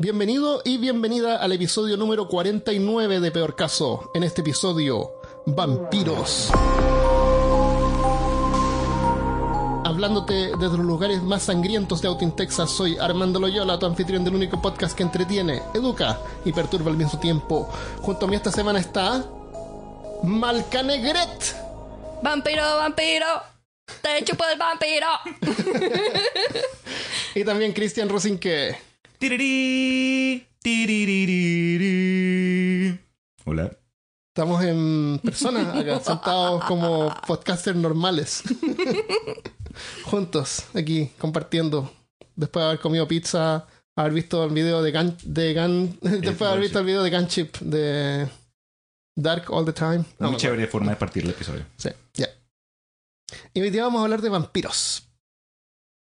Bienvenido y bienvenida al episodio número 49 de Peor Caso. En este episodio, vampiros. Hablándote desde los lugares más sangrientos de Austin, Texas, soy Armando Loyola, tu anfitrión del único podcast que entretiene, educa y perturba al mismo tiempo. Junto a mí esta semana está... Malcanegret. Vampiro, vampiro. Te chupo el vampiro. Y también Cristian Rosinque. Tirirí, tiriririrí. Hola. Estamos en persona acá, sentados como podcasters normales. Juntos, aquí, compartiendo. Después de haber comido pizza, haber visto el video de Gun... De Gun después de haber visto el video de Gunship de Dark All the Time. No, Muy chévere forma de partir el episodio. Sí, ya. Y hoy día vamos a hablar de vampiros.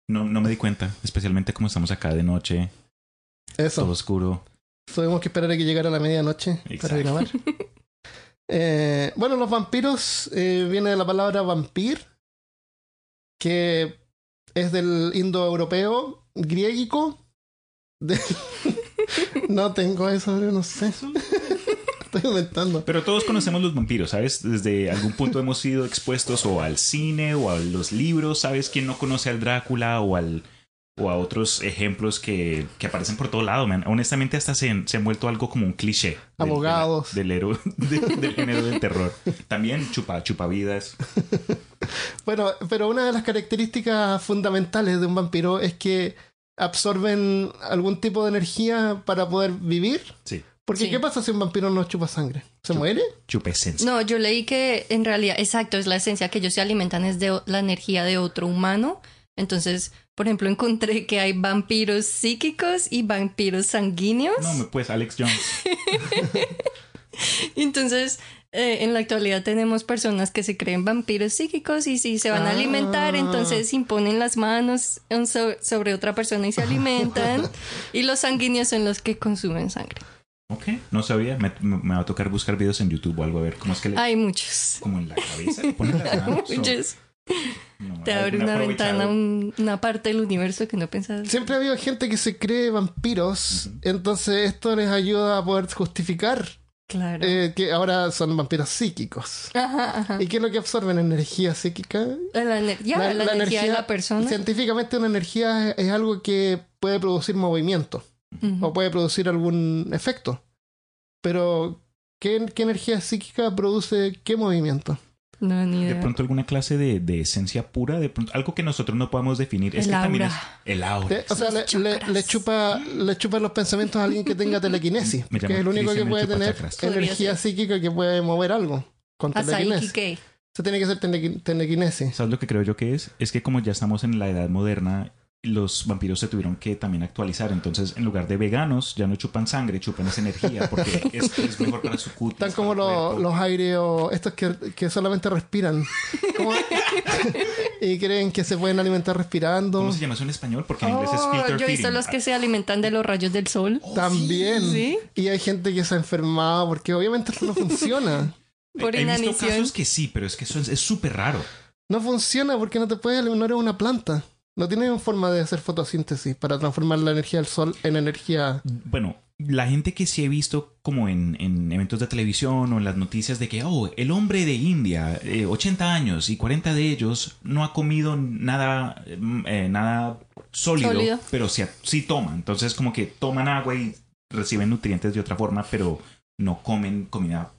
No, no me di cuenta, especialmente como estamos acá de noche, Eso. todo oscuro. Tuvimos que esperar a que llegara la medianoche para grabar. Eh, bueno, los vampiros eh, viene de la palabra vampir, que es del indoeuropeo griego. De... no tengo eso, no sé. Estoy inventando. Pero todos conocemos los vampiros, ¿sabes? Desde algún punto hemos sido expuestos o al cine o a los libros, ¿sabes? ¿Quién no conoce al Drácula o al o a otros ejemplos que, que aparecen por todo lado, man? Honestamente hasta se, se han vuelto algo como un cliché. del- Abogados. Del, héroe, de- del género del terror. También chupa, chupavidas. Bueno, pero una de las características fundamentales de un vampiro es que absorben algún tipo de energía para poder vivir. Sí. Porque, Sí. ¿qué pasa si un vampiro no chupa sangre? ¿Se muere? Chupa esencia. No, yo leí que en realidad, exacto, es la esencia que ellos se alimentan es de la energía de otro humano. Entonces, por ejemplo, encontré que hay vampiros psíquicos y vampiros sanguíneos. No, me- pues Alex Jones. Entonces, eh, en la actualidad tenemos personas que se creen vampiros psíquicos y si se van a Ah. alimentar, entonces imponen las manos sobre otra persona y se alimentan. y los sanguíneos son los que consumen sangre. Ok, no sabía. Me, va a tocar buscar videos en YouTube o algo a ver cómo es que le. Hay muchos. Como en la cabeza le ponen las manos. o- Muchos. No, Te abre un una ventana, un- una parte del universo que no pensabas. Siempre ha habido gente que se cree vampiros, entonces esto les ayuda a poder justificar Claro. eh, que ahora son vampiros psíquicos. Ajá, ajá. ¿Y qué es lo que absorben? ¿Energía psíquica? La, energía, la, energía de la persona. Científicamente una energía es, es algo que puede producir movimiento o puede producir algún efecto. Pero, ¿qué, qué energía psíquica produce qué movimiento? No, ni De pronto alguna clase de, de esencia pura, de pronto algo que nosotros no podemos definir. es El que también es el aura. Eh, o sea, le, chupa, le chupa los pensamientos a alguien que tenga telequinesis, que es el único que puede tener energía psíquica que puede mover algo con A telequinesis. Eso tiene que ser telequi- telequinesis. ¿Sabes lo que creo yo que es? Es que como ya estamos en la edad moderna, los vampiros se tuvieron que también actualizar. Entonces, en lugar de veganos, ya no chupan sangre, chupan esa energía porque es, es mejor para su cutis. Están como los, los aireos, estos que, que solamente respiran. Como- y creen que se pueden alimentar respirando. ¿Cómo se llama eso en español? Porque en inglés es Oh, filter yo he visto feeding. los que se alimentan de los rayos del sol. También. ¿Sí? Y hay gente que se ha enfermado porque obviamente esto no funciona. Por He visto inanición. casos que sí, pero es que eso es es súper raro. No funciona porque no te puedes alimentar en una planta. No tienen forma de hacer fotosíntesis para transformar la energía del sol en energía. Bueno, la gente que sí he visto como en, en eventos de televisión o en las noticias de que, oh, el hombre de India, eh, 80 años y 40 de ellos no ha comido nada, mm, eh, nada sólido, Sólido. pero sí, sí toma. Entonces como que toman agua y reciben nutrientes de otra forma, pero no comen comida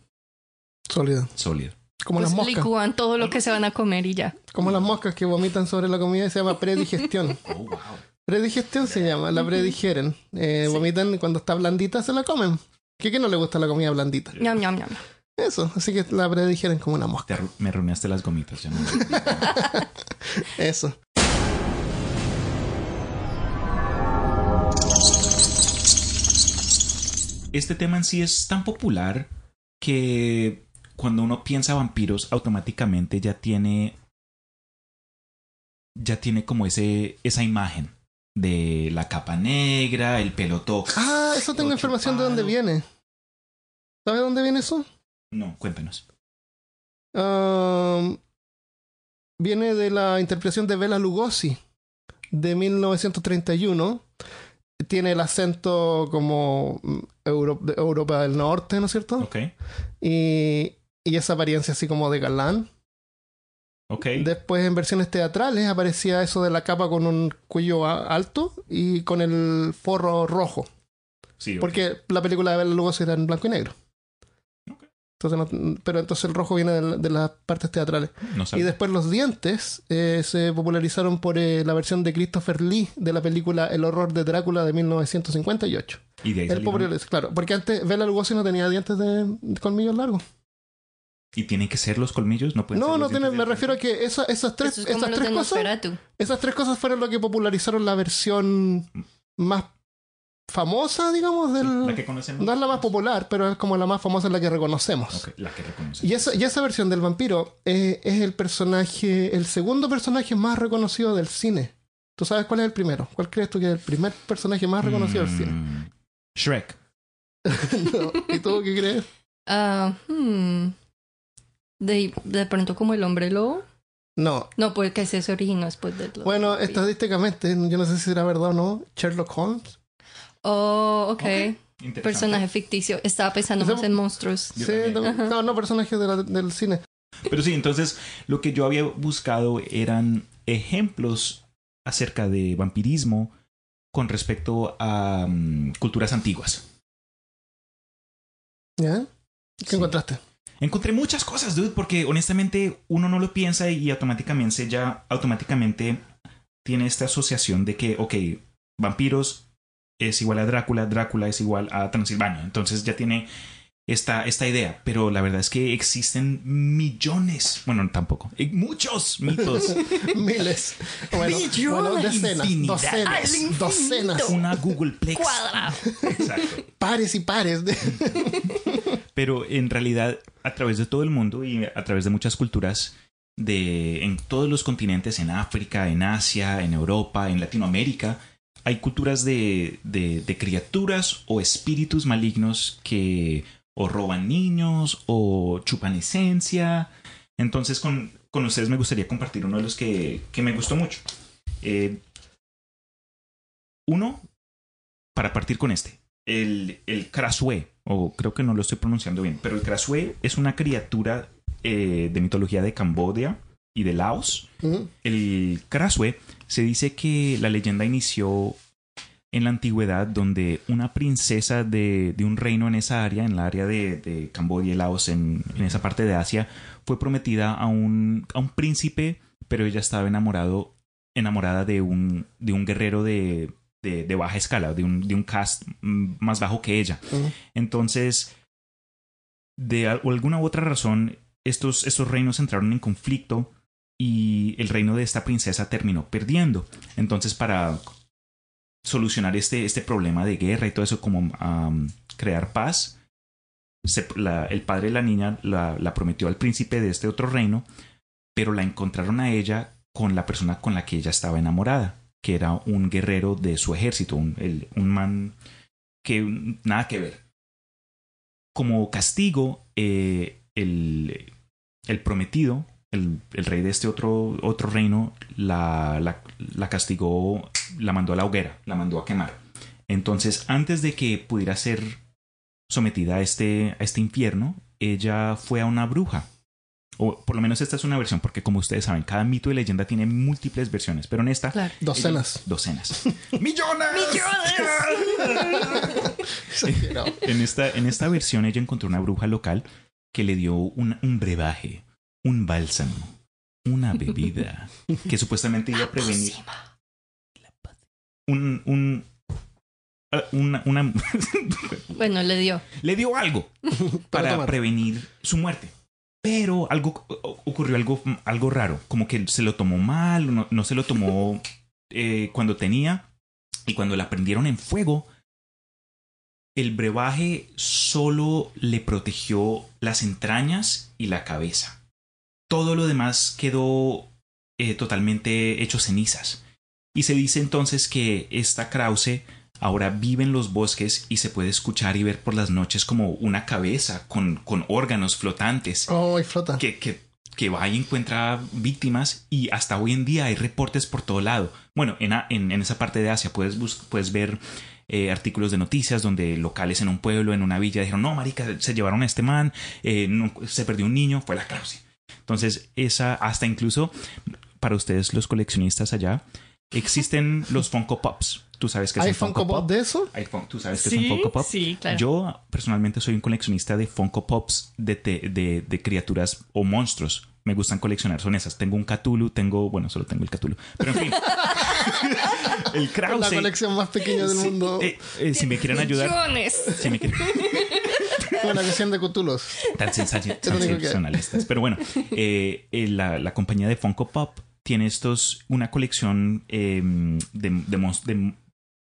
Sólida. sólida. Como Pues las moscas. licúan todo lo que se van a comer y ya. Como las moscas que vomitan sobre la comida y se llama predigestión. Oh, wow. Predigestión se llama, la predigeren. Eh, Sí. Vomitan y cuando está blandita, se la comen. ¿Qué que no le gusta la comida blandita? Ñam, ñam, ñam. Eso, así que la predigeren como una mosca. arru- me arruinaste las gomitas. ya no- Eso. Este tema en sí es tan popular que cuando uno piensa vampiros, automáticamente ya tiene. Ya tiene como ese, esa imagen de la capa negra, el pelo todo. Ah, eso tengo información de dónde viene. ¿Sabe dónde viene eso? No, cuéntanos. Um, viene de la interpretación de Bela Lugosi de 1931 tiene el acento como mm, Euro- de Europa del Norte, ¿no es cierto? Ok. Y, y esa apariencia así como de galán. Ok. Después en versiones teatrales aparecía eso de la capa con un cuello alto y con el forro rojo. Sí. Porque la película de Bela Lugosi era en blanco y negro. Ok. Entonces no- pero entonces el rojo viene de, de las partes teatrales. No Y sabía. después los dientes eh, se popularizaron por eh, la versión de Christopher Lee de la película El horror de Drácula de 1958. Y de ahí El populariz- claro, porque antes Bela Lugosi no tenía dientes de, de colmillos largos. ¿Y tienen que ser los colmillos? No pueden ser No, los no me refiero a que esa- esas tres, es esas tres cosas, Nosferatu. esas tres cosas fueron lo que popularizaron la versión más famosa, digamos, del. La que conocemos. No es la más popular, pero es como la más famosa, la que reconocemos. La que reconocemos. Y esa, y esa versión del vampiro eh, es el personaje, el segundo personaje más reconocido del cine. ¿Tú sabes cuál es el primero? ¿Cuál crees tú que es el primer personaje más reconocido del cine? Mm, Shrek. No. ¿Y tú qué crees? Ah, hmm. De, de pronto como el hombre lobo. No. No, porque ese se originó después del lobo. Bueno, estadísticamente, yo no sé si será verdad o no, Sherlock Holmes. Oh, ok. Interesante. Personaje ficticio. Estaba pensando más en monstruos. Sí, no, no, no, personaje de la- del cine. Pero sí, entonces lo que yo había buscado eran ejemplos acerca de vampirismo con respecto a mm, culturas antiguas. ¿Ya? ¿Qué Sí. encontraste? Encontré muchas cosas, dude, porque honestamente uno no lo piensa y automáticamente ya automáticamente tiene esta asociación de que, ok, vampiros es igual a Drácula, Drácula es igual a Transilvania. Entonces ya tiene esta, esta idea, pero la verdad es que existen millones, bueno, tampoco, muchos mitos. Miles. Bueno, Millones, bueno, decenas, infinidad. docenas, docenas, Una Googleplex. Cuadrado. Exacto. pares y pares. De... Pero en realidad, a través de todo el mundo y a través de muchas culturas, de, en todos los continentes, en África, en Asia, en Europa, en Latinoamérica, hay culturas de, de, de criaturas o espíritus malignos que o roban niños o chupan esencia. Entonces, con, con ustedes me gustaría compartir uno de los que, que me gustó mucho. Eh, uno, para partir con este, el, el Krasue, o creo que no lo estoy pronunciando bien, pero el Krasue es una criatura eh, de mitología de Camboya y de Laos. El Krasue se dice que la leyenda inició en la antigüedad donde una princesa de, de un reino en esa área, en la área de, de Camboya y Laos, en, en esa parte de Asia, fue prometida a un, a un príncipe, pero ella estaba enamorado, enamorada de un, de un guerrero de, de, baja escala, de un, de un cast más bajo que ella. Entonces, de al- alguna u otra razón, estos, estos reinos entraron en conflicto y el reino de esta princesa terminó perdiendo. Entonces, para solucionar este, este problema de guerra y todo eso, como crear paz, el padre de la niña la, prometió al príncipe de este otro reino, pero la encontraron a ella con la persona con la que ella estaba enamorada, que era un guerrero de su ejército, un, un man que nada que ver. Como castigo, eh, el, el prometido, el, el rey de este otro, otro reino, la, la, la castigó, la mandó a la hoguera, la mandó a quemar. Entonces, antes de que pudiera ser sometida a este, a este infierno, ella fue a una bruja. O por lo menos esta es una versión, porque como ustedes saben, cada mito y leyenda tiene múltiples versiones, pero en esta, Claro. Docenas. docenas. ¡Millones! Exagerado. En esta, en esta versión ella encontró una bruja local que le dio un, un brebaje, un bálsamo, una bebida que supuestamente iba a prevenir un, un, ah, una, una- Bueno, le dio. le dio algo para tomar. prevenir su muerte. Pero algo ocurrió algo, algo raro, como que se lo tomó mal, no, no se lo tomó eh, cuando tenía y cuando la prendieron en fuego, el brebaje solo le protegió las entrañas y la cabeza. Todo lo demás quedó eh, totalmente hecho cenizas. Y se dice entonces que esta Krause ahora vive en los bosques y se puede escuchar y ver por las noches como una cabeza con, con órganos flotantes Oh, y flota. que, que que va y encuentra víctimas y hasta hoy en día hay reportes por todo lado. Bueno, en, en, en esa parte de Asia puedes, puedes ver eh, artículos de noticias donde locales en un pueblo, en una villa, dijeron, no, marica, se llevaron a este man, eh, no- se perdió un niño, fue la causa. Entonces, esa, hasta incluso para ustedes los coleccionistas allá, existen los Funko Pops. ¿Tú sabes qué es ¿Hay un Funko Funko Pop Pop? de eso? Hay fun- ¿Tú sabes qué es un Funko Pop? sí, claro. Yo personalmente soy un coleccionista de Funko Pops de, te- de, de criaturas o monstruos. Me gustan coleccionar, son esas. Tengo un Cthulhu, tengo, bueno, solo tengo el Cthulhu. Pero en fin. el La Krause. colección más pequeña del Sí, mundo. eh, eh, si me quieren ayudar, Millones. si me quieren, Una colección de Cthulhus. tan sensacionalistas. Pero bueno, eh, eh, la, la compañía de Funko Pop tiene estos, una colección eh, de, de, mons- de-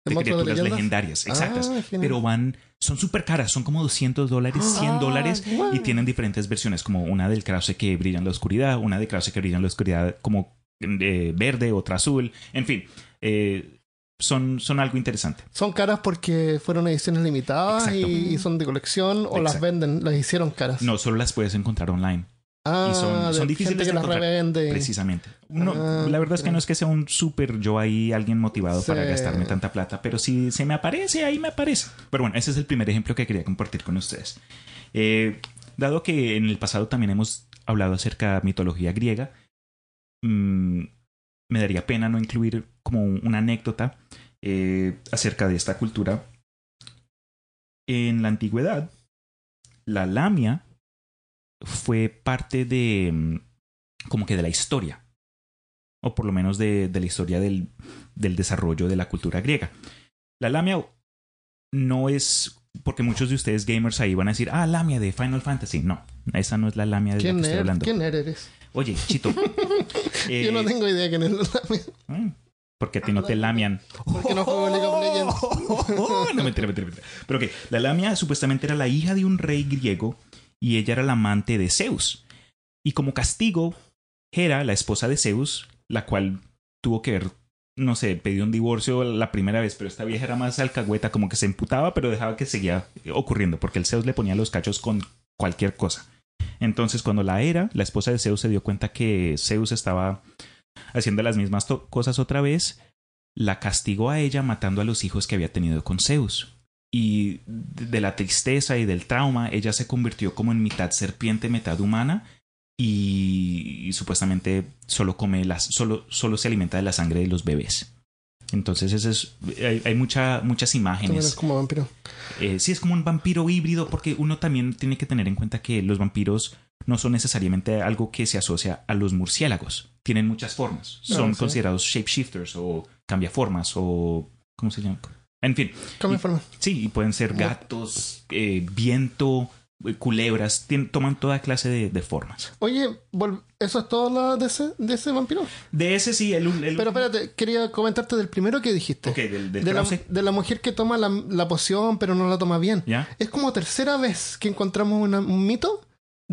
¿De de monstruos de criaturas legendarias, exactas. Ah, genial. pero van, son súper caras, son como 200 dólares, 100 Ah, dólares y tienen diferentes versiones, como una del Krause que brilla en la oscuridad, una de Krause que brilla en la oscuridad como eh, verde, otra azul, en fin, eh, son, son algo interesante. Son caras porque fueron ediciones limitadas Exacto. y, son de colección o las venden, las hicieron caras. No solo las puedes encontrar online, ah, y son- difíciles de encontrar, revende. precisamente. No, Ah, la verdad es que no es que sea un súper yo ahí alguien motivado Sí. para gastarme tanta plata, pero si se me aparece, ahí me aparece. Pero bueno, ese es el primer ejemplo que quería compartir con ustedes. Eh, dado que en el pasado también hemos hablado acerca de mitología griega, mm, me daría pena no incluir como un- una anécdota eh, acerca de esta cultura. En la antigüedad, la lamia fue parte de mm, como que de la historia o por lo menos de, de la historia del, del desarrollo de la cultura griega. La lamia no es porque muchos de ustedes gamers ahí van a decir, ah, lamia de Final Fantasy. No, esa no es la lamia de la ¿Quién que estoy hablando. ¿Quién eres? Oye, Chito. eh, Yo no tengo idea quién es la mm, porque a ti no te lamian. Porque no juego League of Legends. no, mentira, mentira, mentira. Pero que la lamia supuestamente era la hija de un rey griego y ella era la amante de Zeus. Y como castigo, Hera, la esposa de Zeus, la cual tuvo que ver, no sé, pidió un divorcio la primera vez, pero esta vieja era más alcahueta, como que se emputaba, pero dejaba que seguía ocurriendo, porque el Zeus le ponía los cachos con cualquier cosa. Entonces, cuando la Hera, la esposa de Zeus, se dio cuenta que Zeus estaba haciendo las mismas cosas otra vez, la castigó a ella matando a los hijos que había tenido con Zeus. Y de la tristeza y del trauma, ella se convirtió como en mitad serpiente, mitad humana. Y, y supuestamente solo come las, solo, solo se alimenta de la sangre de los bebés. Entonces, ese es, hay, hay mucha, muchas También es imágenes. como vampiro. Eh, sí, es como un vampiro híbrido, porque uno también tiene que tener en cuenta que los vampiros no son necesariamente algo que se asocia a los murciélagos. Tienen muchas formas. Son Ah, sí. considerados shapeshifters o cambiaformas o. ¿Cómo se llama? En fin, Cambia forma. sí, y pueden ser gatos, eh, viento, eh, culebras, toman toda clase de, de formas. Oye, ¿eso es todo la de, ese, de ese vampiro? De ese sí, el. el Pero espérate, quería comentarte del primero que dijiste. Ok, del, del de, la, Krause. de la mujer que toma la, la poción pero no la toma bien. ¿Ya? Es como tercera vez que encontramos una- un mito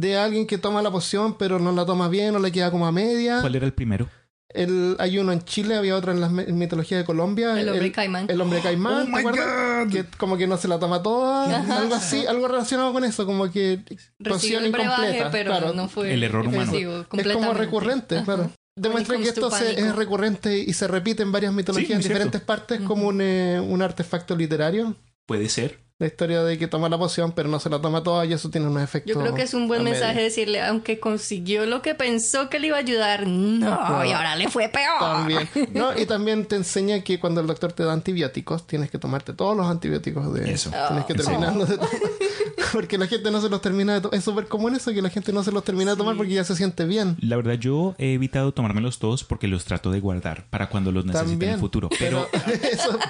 de alguien que toma la poción pero no la toma bien o le queda como a media. ¿Cuál era el primero? El, hay uno en Chile, había otro en la mitología de Colombia. El hombre caimán. El hombre caimán, Oh ¿te acuerdas? God. Que como que no se la toma toda. Ajá. Algo así, algo relacionado con eso, como que poción incompleta. pero claro. no fue El error humano. Es como recurrente, Ajá. claro. Demuestra que esto to se- es recurrente y se repite en varias mitologías Sí, en cierto. diferentes partes como un, eh, un artefacto literario. Puede ser. La historia de que toma la poción pero no se la toma toda y eso tiene unos efectos. Yo creo que es un buen medio. mensaje decirle, aunque consiguió lo que pensó que le iba a ayudar, no, y ahora le fue peor. También. No, y también te enseña que cuando el doctor te da antibióticos, tienes que tomarte todos los antibióticos de Eso. Tienes que terminarlos de tomar. Porque la gente no se los termina de tomar. Es súper común eso, que la gente no se los termina de tomar porque ya se siente bien. La verdad, yo he evitado tomármelos todos porque los trato de guardar para cuando los necesite en el futuro. Pero,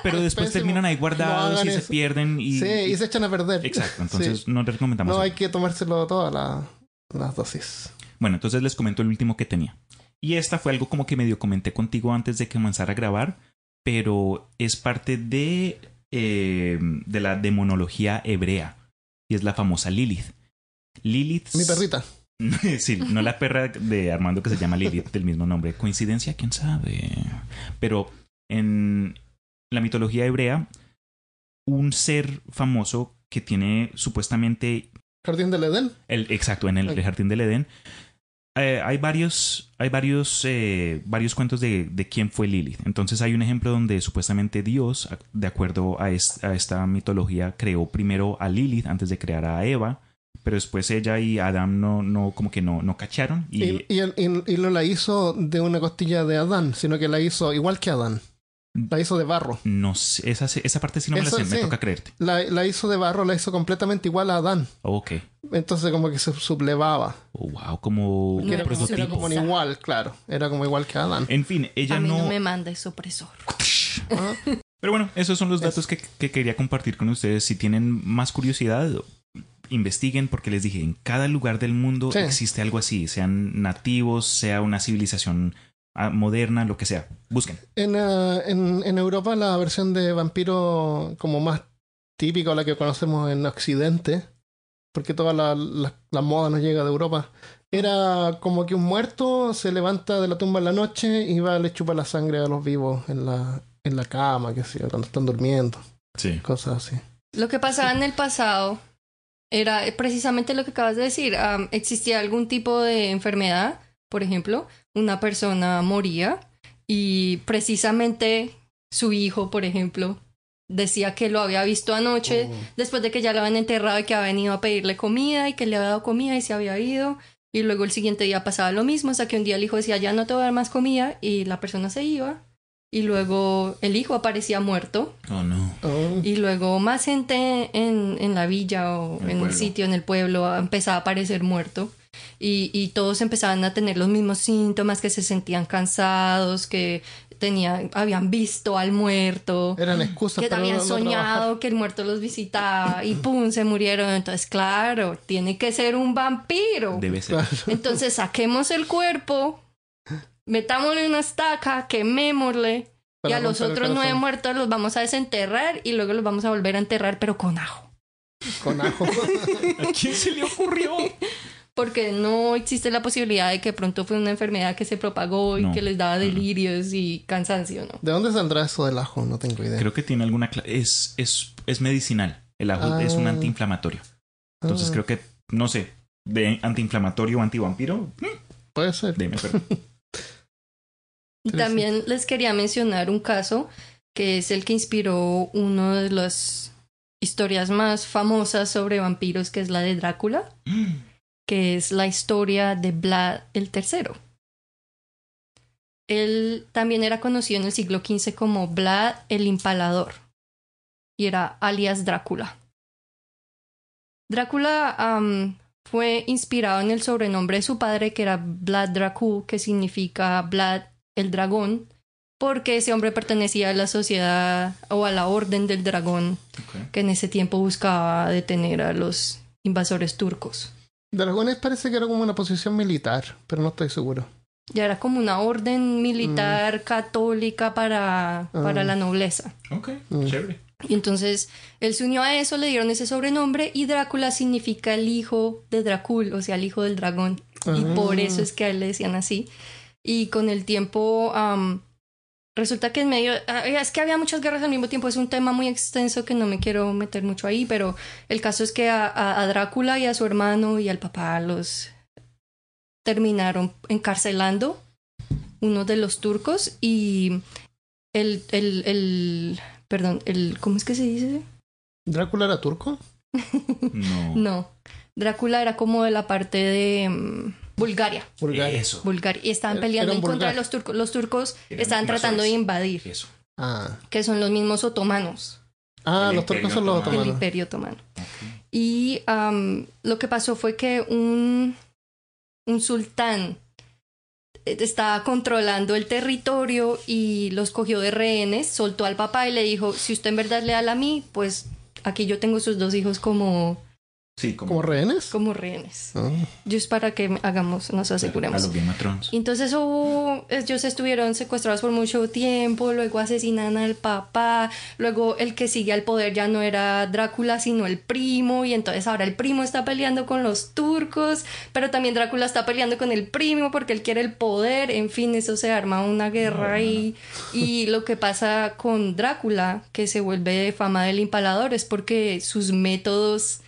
pero es después pésimo. terminan ahí guardados y se pierden. Y, Sí, y se echan a perder. Exacto, entonces Sí. no les recomendamos. No eso. hay que tomárselo todas la- las dosis. Bueno, entonces les comento el último que tenía. Y esta fue algo como que medio comenté contigo antes de que comenzara a grabar, pero es parte de, eh, de la demonología hebrea y es la famosa Lilith. Lilith. Mi perrita. sí, no la perra de Armando que se llama Lilith del mismo nombre. Coincidencia, quién sabe. Pero en la mitología hebrea, un ser famoso que tiene supuestamente Jardín del Edén. el, exacto, en el Ok. jardín del Edén. Eh, hay varios, hay varios, eh, varios cuentos de, de quién fue Lilith. Entonces hay un ejemplo donde supuestamente Dios, de acuerdo a, es- a esta mitología, creó primero a Lilith antes de crear a Eva, pero después ella y Adam no, no como que no, no cacharon y, y- y no la hizo de una costilla de Adán, sino que la hizo igual que Adán. La hizo de barro. no sé, esa, esa parte sí no me la sé, me sí. toca creerte. La, la hizo de barro, la hizo completamente igual a Adán. Ok. Entonces como que se sublevaba. Oh, wow, como un Era como, era igual, claro. Era como igual que Adán. En fin, ella a mí no, no... me manda ese opresor. Ah, Pero bueno, esos son los datos que, que quería compartir con ustedes. Si tienen más curiosidad, investiguen porque les dije, en cada lugar del mundo Sí. existe algo así, sean nativos, sea una civilización moderna, lo que sea. Busquen. En, eh, en, en Europa la versión de vampiro como más típica o la que conocemos en Occidente, porque toda la, la, la moda nos llega de Europa, era como que un muerto se levanta de la tumba en la noche y va le chupa la sangre a los vivos en la, en la cama, que sé yo, cuando están durmiendo, Sí. cosas así. Lo que pasaba en el pasado era precisamente lo que acabas de decir. Existía algún tipo de enfermedad, por ejemplo, una persona moría y precisamente su hijo, por ejemplo, decía que lo había visto anoche Oh. después de que ya lo habían enterrado y que había venido a pedirle comida y que le había dado comida y se había ido. Y luego el siguiente día pasaba lo mismo, hasta que un día el hijo decía, ya no te voy a dar más comida y la persona se iba. Y luego el hijo aparecía muerto Oh, no. Oh. y luego más gente en, en la villa o En el en el pueblo. sitio, en el pueblo, empezaba a aparecer muerto. Y, y todos empezaban a tener los mismos síntomas, que se sentían cansados, que tenían, habían visto al muerto, Eran excusas que para habían no- no trabajar. soñado que el muerto los visitaba y pum, se murieron. Entonces, claro, tiene que ser un vampiro. Debe ser. Claro. Entonces saquemos el cuerpo, metámosle una estaca, quemémosle y Para a los otros nueve muertos los vamos a desenterrar y luego los vamos a volver a enterrar, pero con ajo. Con ajo. ¿A quién se le ocurrió? Porque no existe la posibilidad de que pronto fue una enfermedad que se propagó y No. que les daba delirios y cansancio, ¿no? ¿De dónde saldrá eso del ajo? No tengo idea. Creo que tiene alguna... Es, es, es medicinal. El ajo Ah. es un antiinflamatorio. Entonces Ah, creo que, no sé, de antiinflamatorio o antivampiro, Puede ser. deme, también les quería mencionar un caso que es el que inspiró una de las historias más famosas sobre vampiros, que es la de Drácula, que es la historia de Vlad el Tercero. Él también era conocido en el siglo XV como Vlad el Impalador y era alias Drácula. Drácula fue inspirado en el sobrenombre de su padre, que era Vlad Dracul, que significa Vlad el Dragón, porque ese hombre pertenecía a la sociedad o a la Orden del Dragón, que en ese tiempo buscaba detener a los invasores turcos. Dragones parece que era como una posición militar, pero no estoy seguro. Ya era como una orden militar católica para, para Ah. la nobleza. Ok, Mm. chévere. Y entonces él se unió a eso, le dieron ese sobrenombre y Drácula significa el hijo de Dracul, o sea, el hijo del dragón. Y Ah. por eso es que a él le decían así. Y con el tiempo, resulta que en medio, ah, es que había muchas guerras al mismo tiempo, es un tema muy extenso que no me quiero meter mucho ahí, pero el caso es que a, a- a Drácula y a su hermano y al papá los terminaron encarcelando uno de los turcos y el, el, el, perdón, el, ¿cómo es que se dice? ¿Drácula era turco? No. No, Drácula era como de la parte de mm, Bulgaria. Bulgaria. Eso. Bulgaria. Y estaban peleando en contra de los turcos. Los turcos Eran estaban tratando de invadir, Eso. Ah, que son los mismos otomanos, ah El los turcos son los Imperio el otomanos. imperio otomano. Y am, lo que pasó fue que un, un sultán eh, estaba controlando el territorio y los cogió de rehenes, soltó al papá y le dijo, si usted en verdad es leal a mí, pues aquí yo tengo sus dos hijos como, Sí, como, ¿Como rehenes? como rehenes. Ah. Yo es para que hagamos, nos a aseguremos. los Game of Thrones. Entonces hubo, ellos estuvieron secuestrados por mucho tiempo, luego asesinan al papá, luego el que sigue al poder ya no era Drácula, sino el primo, y entonces ahora el primo está peleando con los turcos, pero también Drácula está peleando con el primo porque él quiere el poder, en fin, eso se arma una guerra ahí. Y lo que pasa con Drácula, que se vuelve fama del impalador, es porque sus métodos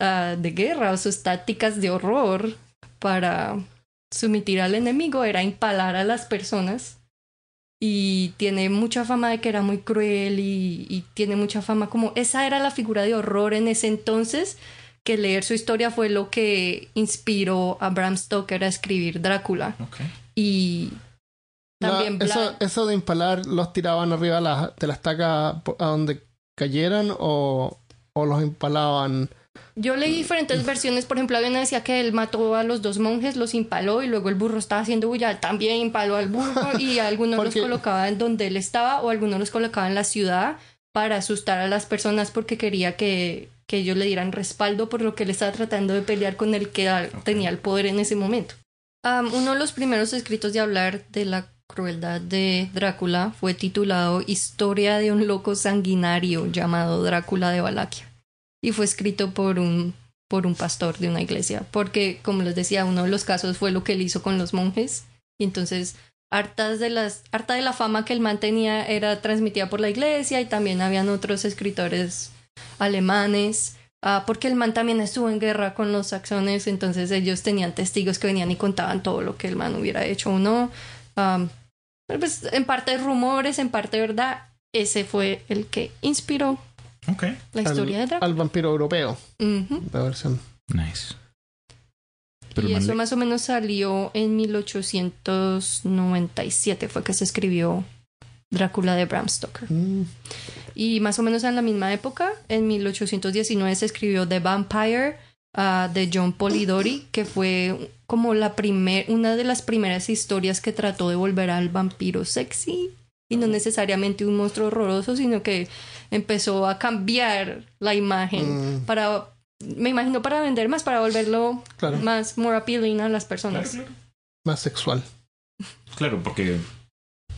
ah, de guerra o sus tácticas de horror para someter al enemigo era impalar a las personas y tiene mucha fama de que era muy cruel y, y, tiene mucha fama como esa era la figura de horror en ese entonces que leer su historia fue lo que inspiró a Bram Stoker a escribir Drácula Okay. y también La- eso, de impalar, ¿los tiraban arriba de la, de la estaca po- a donde cayeran o, o los impalaban? Yo leí diferentes versiones, por ejemplo, había una decía que él mató a los dos monjes, los impaló y luego el burro estaba haciendo bulla, también impaló al burro y algunos los colocaba en donde él estaba o algunos los colocaba en la ciudad para asustar a las personas porque quería que, que ellos le dieran respaldo por lo que él estaba tratando de pelear con el que tenía el poder en ese momento. Am, uno de los primeros escritos de hablar de la crueldad de Drácula fue titulado Historia de un loco sanguinario llamado Drácula de Valaquia y fue escrito por un por un pastor de una iglesia porque como les decía uno de los casos fue lo que él hizo con los monjes y entonces hartas de las harta de la fama que el man tenía era transmitida por la iglesia y también habían otros escritores alemanes ah, porque el man también estuvo en guerra con los saxones entonces ellos tenían testigos que venían y contaban todo lo que el man hubiera hecho o no. Pues en parte rumores en parte verdad ese fue el que inspiró Ok. la historia de al, Drácula al vampiro europeo, Ujú. la versión. Nice. Pero y eso le- más o menos salió en 1897, fue que se escribió Drácula de Bram Stoker. Mm, Y más o menos en la misma época, en 1819 se escribió The Vampire ah, de John Polidori, que fue como la primer, una de las primeras historias que trató de volver al vampiro sexy y no necesariamente un monstruo horroroso, sino que empezó a cambiar la imagen Mm. para, me imagino, para vender más, para volverlo Claro, más more appealing a las personas. claro. más sexual. Claro, porque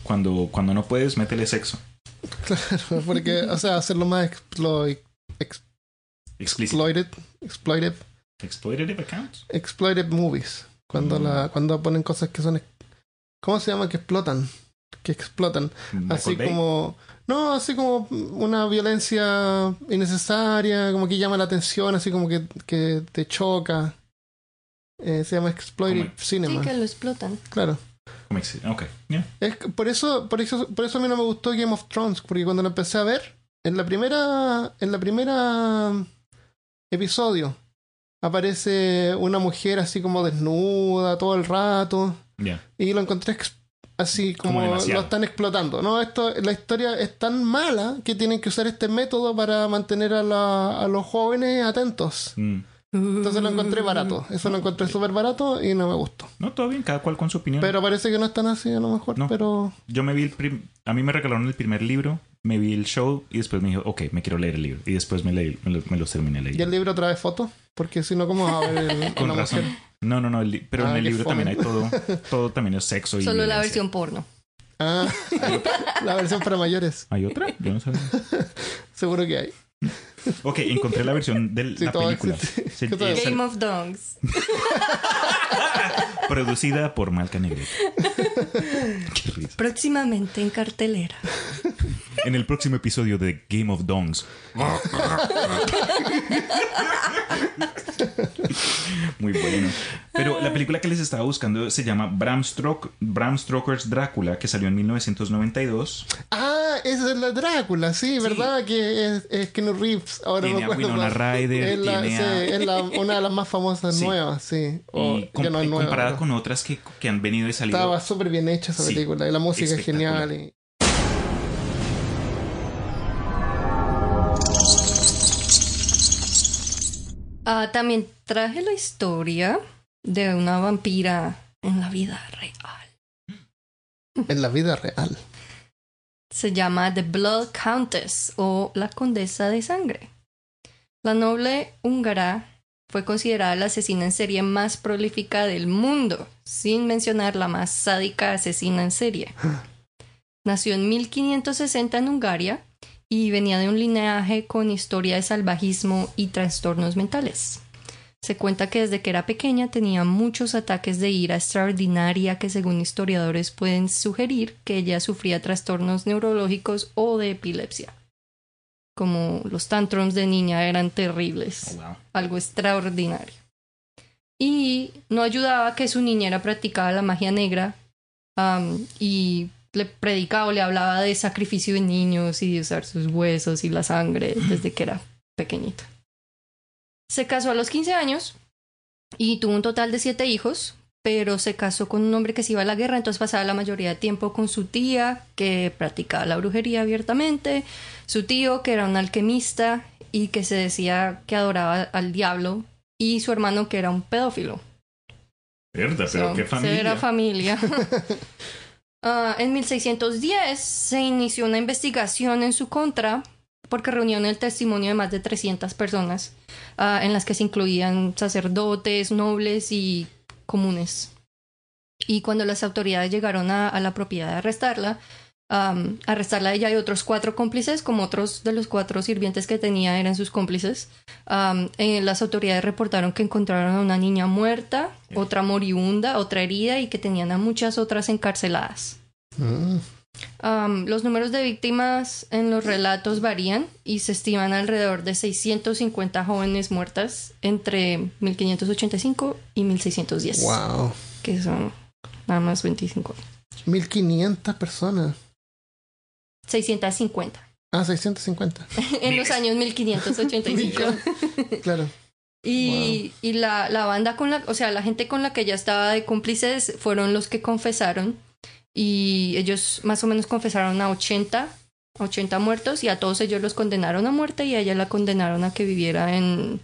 cuando, cuando no puedes, métele sexo. Claro, porque, o sea, hacerlo más exploit, exploited, exploited, Exploitative accounts. exploited movies. Cuando Mm. la, cuando ponen cosas que son, ¿cómo se llama? Que explotan, que explotan. Michael así Bay. como no así como una violencia innecesaria como que llama la atención así como que, que te choca Eh, se llama exploited Como- cinema Sí, que lo explotan. claro Como ex- Ok, yeah. es por eso por eso por eso a mí no me gustó Game of Thrones porque cuando lo empecé a ver en la primera en la primera episodio aparece una mujer así como desnuda todo el rato Yeah. y lo encontré ex- así Como lo están explotando. No, esto, la historia es tan mala que tienen que usar este método para mantener a, la- a los jóvenes atentos. Mm. Entonces lo encontré barato. Eso lo encontré súper barato y no me gustó. No, todo bien, cada cual con su opinión. Pero parece que no están así a lo mejor. No. Pero Yo me vi el prim- A mí me regalaron el primer libro, me vi el show y después me dijo, ok, me quiero leer el libro. Y después me, leí, me, lo- me los terminé ¿y leyendo. el libro trae fotos? Porque si no, ¿cómo vas a ver el, Con razón. mujer? No, no, no, el pero Ah, en el qué libro también hay todo. Todo también es sexo y. Solo la versión porno. Ah, la versión para mayores. ¿Hay otra? Yo no sabía. Seguro que hay. Ok, encontré la versión de Sí, la película. Se- Game of Dongs. producida por Malca Negrete. Qué risa. Próximamente en cartelera. En el próximo episodio de Game of Dongs. Muy bueno. Pero la película que les estaba buscando se llama Bram, Stroke- Bram Stoker's Drácula, que salió en 1992. Ah, esa es la Drácula, sí, ¿verdad? Que es, es Keanu Reeves. Ahora Tiene me a. Winona Ryder, es la- tiene sí, a- es la- una de las más famosas Sí. nuevas, sí. O y com- no nueva, comparada con otras que, que han venido y salido. Estaba súper bien hecha esa Sí, película. Y la música es genial. y- Ah, también traje la historia de una vampira en la vida real. En la vida real. Se llama The Blood Countess o la Condesa de Sangre. La noble húngara fue considerada la asesina en serie más prolífica del mundo, sin mencionar la más sádica asesina en serie. Nació en 1560 en Hungaria y venía de un linaje con historia de salvajismo y trastornos mentales. Se cuenta que desde que era pequeña tenía muchos ataques de ira extraordinaria que según historiadores pueden sugerir que ella sufría trastornos neurológicos o de epilepsia. Como los tantrums de niña eran terribles Oh, algo extraordinario. y no ayudaba que su niñera practicaba la magia negra y le predicaba o le hablaba de sacrificio de niños y de usar sus huesos y la sangre desde que era pequeñita. Se casó a los 15 años y tuvo un total de siete hijos, pero se casó con un hombre que se iba a la guerra, entonces pasaba la mayoría de tiempo con su tía, que practicaba la brujería abiertamente, su tío, que era un alquimista y que se decía que adoraba al diablo, y su hermano, que era un pedófilo. Verdad, pero So, qué familia. Era familia. Ah, en 1610 se inició una investigación en su contra porque reunieron el testimonio de más de 300 personas, ah, en las que se incluían sacerdotes, nobles y comunes. Y cuando las autoridades llegaron a, a la propiedad de arrestarla, arrestarla a ella y otros cuatro cómplices, como otros de los cuatro sirvientes que tenía eran sus cómplices, eh, las autoridades reportaron que encontraron a una niña muerta, otra moribunda, otra herida y que tenían a muchas otras encarceladas. Mm. Am, los números de víctimas en los relatos varían y se estiman alrededor de 650 jóvenes muertas entre 1585 y 1610, Wow. que son nada más 25. 1500 personas. 650 Ah, 650. en los años 1585. Claro. Y, y la, la banda con la, o sea, la gente con la que ella estaba de cómplices fueron los que confesaron y ellos más o menos confesaron a 80, 80 muertos y a todos ellos los condenaron a muerte y a ella la condenaron a que viviera en,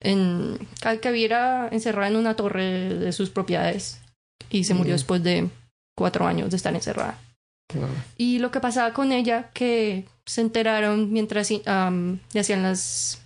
en a que viviera encerrada en una torre de sus propiedades y se murió Mm. después de cuatro años de estar encerrada. Y lo que pasaba con ella, que se enteraron mientras le hacían las.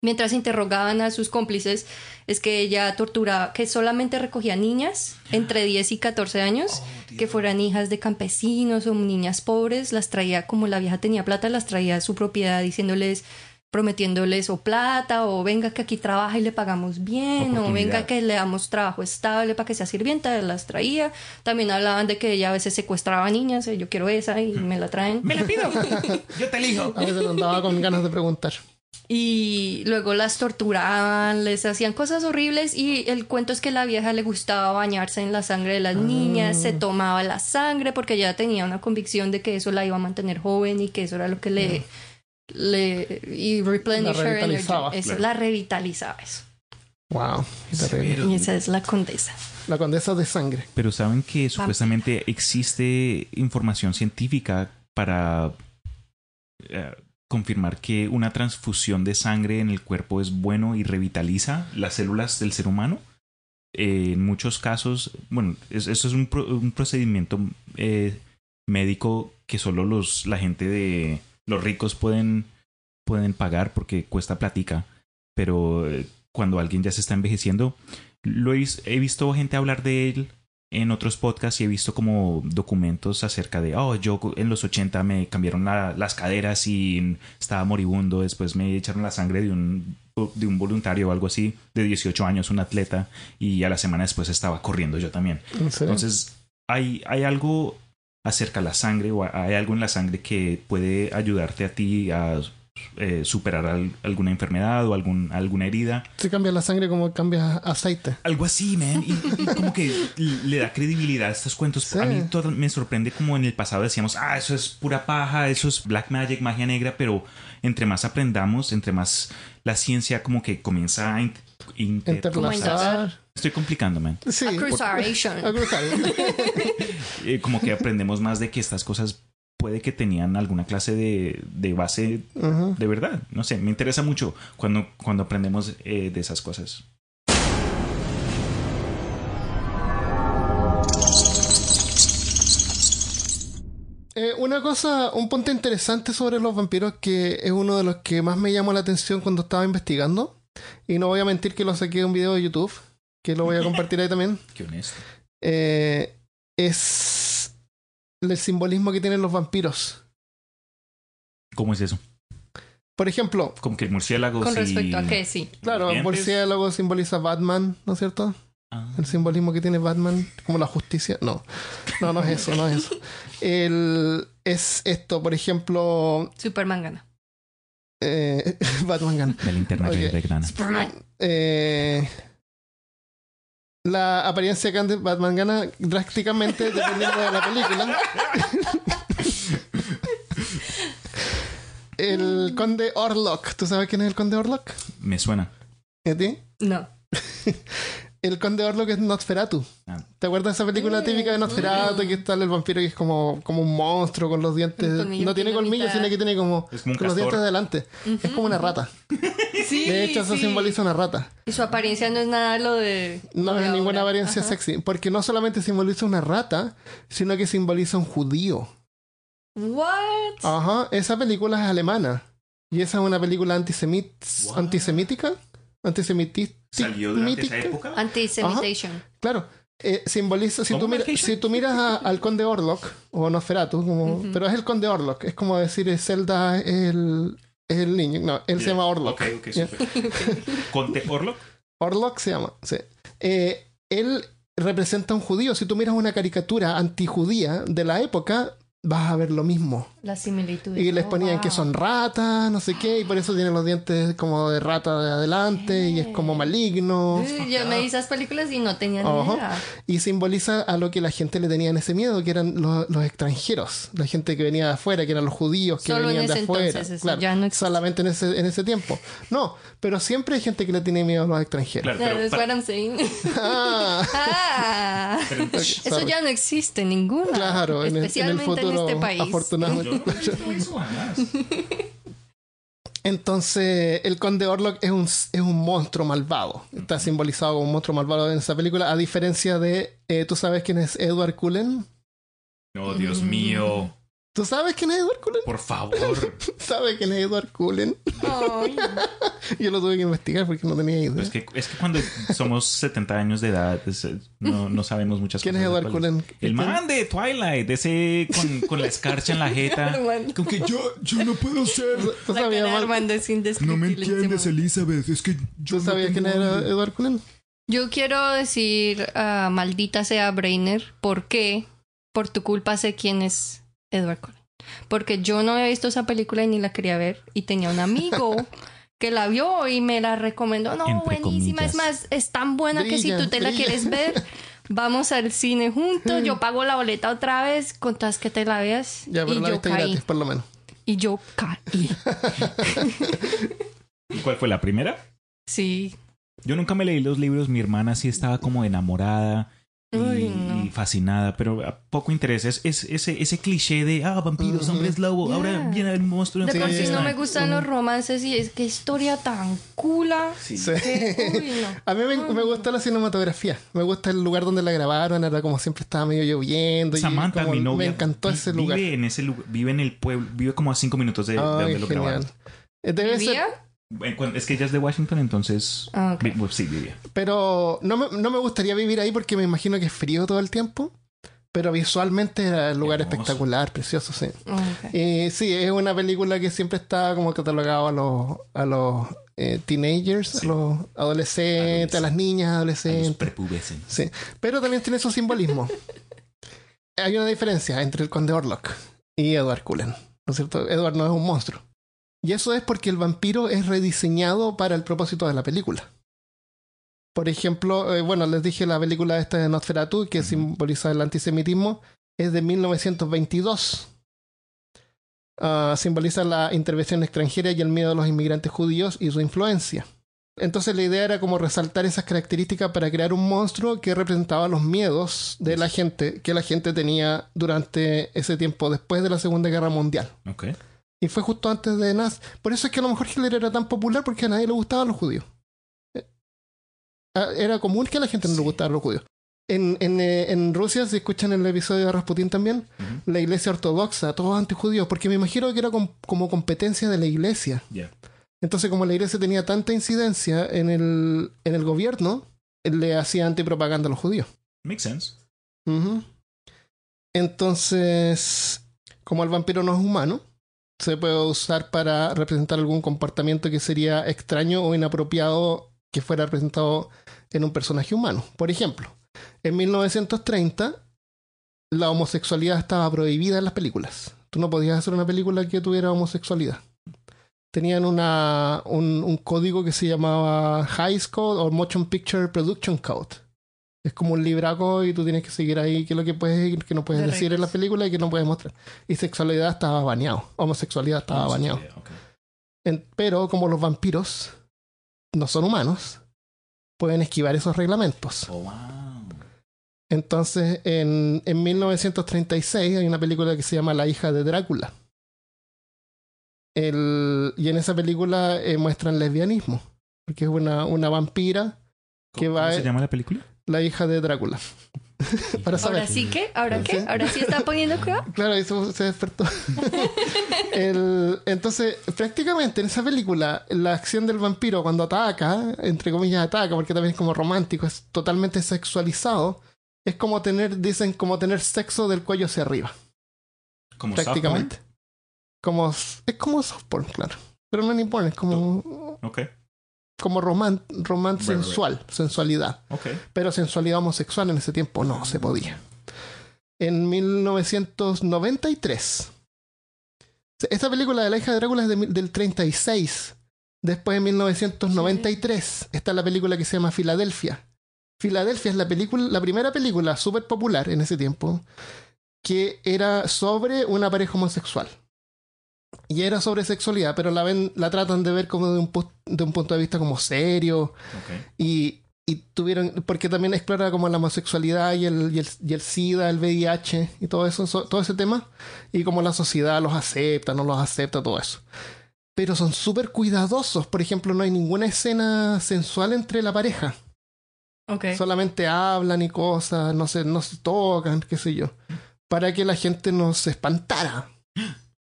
Mientras interrogaban a sus cómplices, es que ella torturaba, que solamente recogía niñas entre 10 y 14 años, que fueran hijas de campesinos o niñas pobres, las traía, como la vieja tenía plata, las traía a su propiedad diciéndoles, prometiéndoles o plata, o venga que aquí trabaja y le pagamos bien, o venga que le damos trabajo estable para que sea sirvienta, las traía. También hablaban de que ella a veces secuestraba niñas, eh, yo quiero esa y me la traen. Me la pido. Yo te elijo. A veces andaba con ganas de preguntar. Y luego las torturaban, les hacían cosas horribles y el cuento es que la vieja le gustaba bañarse en la sangre de las niñas, se tomaba la sangre porque ella tenía una convicción de que eso la iba a mantener joven y que eso era lo que le... le y replenish La her energy. revitalizaba, Eso, claro. la revitalizaba eso. Wow. Y esa es la condesa. La condesa de sangre. Pero saben que supuestamente existe información científica para eh, confirmar que una transfusión de sangre en el cuerpo es bueno y revitaliza las células del ser humano. Eh, en muchos casos, bueno, es- eso es un, pro- un procedimiento eh, médico que solo los, la gente de los ricos pueden, pueden pagar porque cuesta platica. Pero eh, cuando alguien ya se está envejeciendo, lo he, vis- he visto gente hablar de él en otros podcasts y he visto como documentos acerca de, oh, yo en los 80 me cambiaron la- las caderas y estaba moribundo, después me echaron la sangre de un, de un voluntario o algo así, de 18 años, un atleta, y a la semana después estaba corriendo yo también. ¿En serio? Entonces, hay, hay algo acerca la sangre o hay algo en la sangre que puede ayudarte a ti a eh, superar al- alguna enfermedad o algún, alguna herida. Se cambia la sangre como cambia aceite. Algo así, man. Y, y como que le da credibilidad a estos cuentos. Sí. A mí todo me sorprende como en el pasado decíamos, ah, eso es pura paja, eso es black magic, magia negra, pero entre más aprendamos, entre más la ciencia como que comienza a in-. Estoy complicando, man. Sí. A cruzation. A cruzar. Eh, como que aprendemos más de que estas cosas puede que tenían alguna clase de, de base de verdad. No sé, me interesa mucho cuando, cuando aprendemos eh, de esas cosas. Eh, una cosa, un punto interesante sobre los vampiros que es uno de los que más me llamó la atención cuando estaba investigando. Y no voy a mentir que lo saqué de un video de YouTube, que lo voy a compartir ahí también. Qué honesto. eh, es el simbolismo que tienen los vampiros. ¿Cómo es eso? Por ejemplo, Como que murciélagos Con y- respecto a que sí. claro, el murciélago simboliza Batman, ¿no es cierto? Ah. El simbolismo que tiene Batman, como la justicia. No, no, no es eso, no es eso. El, es esto, por ejemplo, Superman gana. eh, Batman gana. La linterna Ok. verde grana. Superman. Eh, La apariencia de Batman gana drásticamente dependiendo de la película. el conde Orlok. ¿Tú sabes quién es el conde Orlok? Me suena. ¿Y a ti? No. El conde Orlok es Nosferatu. Ah. ¿Te acuerdas de esa película típica de Nosferatu? Que está el vampiro que es como, como un monstruo con los dientes. No tiene colmillos, sino que tiene como con los dientes delante. Es como una rata. Sí. De hecho, eso sí. simboliza una rata. Y su apariencia no es nada lo de. No lo es de ninguna ahora. apariencia Ajá. sexy. Porque no solamente simboliza una rata, sino que simboliza un judío. What? Ajá, esa película es alemana. Y esa es una película antisemit What? antisemítica. Antisemítica. ¿Salió durante esa época? Antisemitation. Claro. eh, simboliza, si ¿Cómo, tú, mira- Marquesa? si tú miras a- al conde Orlok o Nosferatu, como, pero es el conde Orlok, es como decir Zelda es el, es el niño, no, él se llama Orlok. Ok, ok, Yeah. ¿Conte Orlok? Orlok se llama, sí. Eh, él representa a un judío. Si tú miras una caricatura antijudía de la época, vas a ver lo mismo. La similitud. Y les ponían que son ratas, no sé qué, y por eso tienen los dientes como de rata de adelante, y es como maligno. Yo me vi esas películas y no tenía ni idea. Y simboliza a lo que la gente le tenía en ese miedo, que eran los, los extranjeros, la gente que venía de afuera, que eran los judíos que Solo en venían de afuera. entonces, eso claro, ya no existe. solamente en ese, en ese tiempo. No, pero siempre hay gente que le tiene miedo a los extranjeros. Claro, pero. Ah, Ah. pero- Eso sorry. ya no existe ninguna. claro, en en el Especialmente futuro, en este país. afortunadamente. Entonces, el conde Orlok es un, es un monstruo malvado. Está simbolizado como un monstruo malvado en esa película, a diferencia de. eh, ¿Tú sabes quién es Edward Cullen? No, Dios mío. ¿Tú sabes quién es Edward Cullen? Por favor. ¿Sabes quién es Edward Cullen? Yo lo tuve que investigar porque no tenía idea. Es que, es que cuando somos 70 años de edad, es, eh, no, no sabemos muchas ¿Quién es cosas. Edward. Cullen? El man de Twilight, ese con, con la escarcha en la jeta. Con que yo, yo no puedo ser. ¿Tú La sabías, Armando es No me entiendes, Elizabeth. Es que yo ¿Tú no sabías quién tengo era. Edward Cullen? Yo quiero decir, ah, maldita sea Brainer, ¿por qué? Por tu culpa sé quién es Edward Cullen. Porque yo no había visto esa película y ni la quería ver. Y tenía un amigo que la vio y me la recomendó. No, Entre buenísima. comillas. Es más, es tan buena que si tú te la quieres ver, vamos al cine juntos. Yo pago la boleta otra vez, contas que te la veas. Ya, pero y la yo viste caí. gratis, por lo menos. Y yo caí. ¿Y ¿Cuál fue la primera? Sí. Yo nunca me leí los libros. Mi hermana sí estaba como enamorada y, Uy, no. y fascinada, pero a poco interés. Es, es- ese, ese cliché de, ah, vampiros, Ujú. hombres lobo, ahora viene el monstruo. De en por sí no Frankenstein. me gustan los romances y es que historia tan cula. Sí. que, uy, no. A mí me, me gusta la cinematografía. Me gusta el lugar donde la grabaron. Era como siempre estaba medio lloviendo. y Samantha, como mi novia, Me encantó ese vive lugar. en ese lugar, vive en el pueblo, vive como a cinco minutos de, donde lo grabaron. Eh, Debe ¿Vivía? Es que ella es de Washington, entonces Ah, pues, sí vivía. pero no me, no me gustaría vivir ahí porque me imagino que es frío todo el tiempo. Pero visualmente era el lugar Hermoso. espectacular, precioso, sí. Ok. Y sí, es una película que siempre está como catalogado a los, a los eh, teenagers, a los adolescentes, a las niñas A los adolescentes. Sí, pero también tiene su simbolismo. Hay una diferencia entre el conde Orlok y Edward Cullen, ¿no es cierto? Edward no es un monstruo. Y eso es porque el vampiro es rediseñado para el propósito de la película. Por ejemplo, eh, bueno, les dije la película esta de Nosferatu, que simboliza el antisemitismo, es de 1922. Ah, simboliza la intervención extranjera y el miedo de los inmigrantes judíos y su influencia. Entonces la idea era como resaltar esas características para crear un monstruo que representaba los miedos de la gente que la gente tenía durante ese tiempo después de la Segunda Guerra Mundial. Y fue justo antes de Naz. Por eso es que a lo mejor Hitler era tan popular porque a nadie le gustaban los judíos. Eh, ah, Era común que a la gente no le Sí. gustaran los judíos. En, en, eh, en Rusia, si escuchan el episodio de Rasputín también, la iglesia ortodoxa, todos antijudíos, porque me imagino que era com- como competencia de la iglesia. Entonces, como la iglesia tenía tanta incidencia en el, en el gobierno, le hacía antipropaganda a los judíos. Makes sense. Entonces, como el vampiro no es humano, se puede usar para representar algún comportamiento que sería extraño o inapropiado que fuera representado en un personaje humano. Por ejemplo, en 1930 la homosexualidad estaba prohibida en las películas. Tú no podías hacer una película que tuviera homosexualidad. Tenían una, un, un código que se llamaba High Code o Motion Picture Production Code Es como un libraco y tú tienes que seguir ahí qué es lo que puedes y qué no puedes De decir en la película y qué no puedes mostrar. Y sexualidad estaba baneado. Homosexualidad estaba Vamos a baneado. ver, ok. En- pero como los vampiros no son humanos, pueden esquivar esos reglamentos. Oh, wow. Entonces, en, en 1936 hay una película que se llama La hija de Drácula. El- y en esa película eh, muestran lesbianismo, porque es una, una vampira, ¿Qué ¿Cómo, va cómo se llama la película? La hija de Drácula. Para saber. ¿Ahora sí que? ¿Ahora qué? ¿Ahora sí está poniendo cuidado? Claro, eso se despertó. El- entonces, prácticamente en esa película, la acción del vampiro cuando ataca, entre comillas ataca, porque también es como romántico, es totalmente sexualizado, es como tener, dicen, como tener sexo del cuello hacia arriba, Como prácticamente. Como, es como soft porn, claro. Pero no es ni porn, es como. Ok, como Right, right. sensual, sensualidad. Pero sensualidad homosexual en ese tiempo no se podía. En 1993. Esta película de la hija de Drácula es de del 36. Después en 1993 está la película que se llama Filadelfia. Filadelfia es la película, la primera película súper popular en ese tiempo que era sobre una pareja homosexual. Y era sobre sexualidad, pero la ven, la tratan de ver como de un, de un punto de vista como serio, y, y tuvieron, porque también explora como la homosexualidad y el, y el, y el SIDA, el VIH y todo eso, so- todo ese tema, y como la sociedad los acepta, no los acepta, todo eso. Pero son súper cuidadosos, por ejemplo, no hay ninguna escena sensual entre la pareja, Ok. solamente hablan y cosas, no se, no se tocan, qué sé yo, para que la gente no se espantara,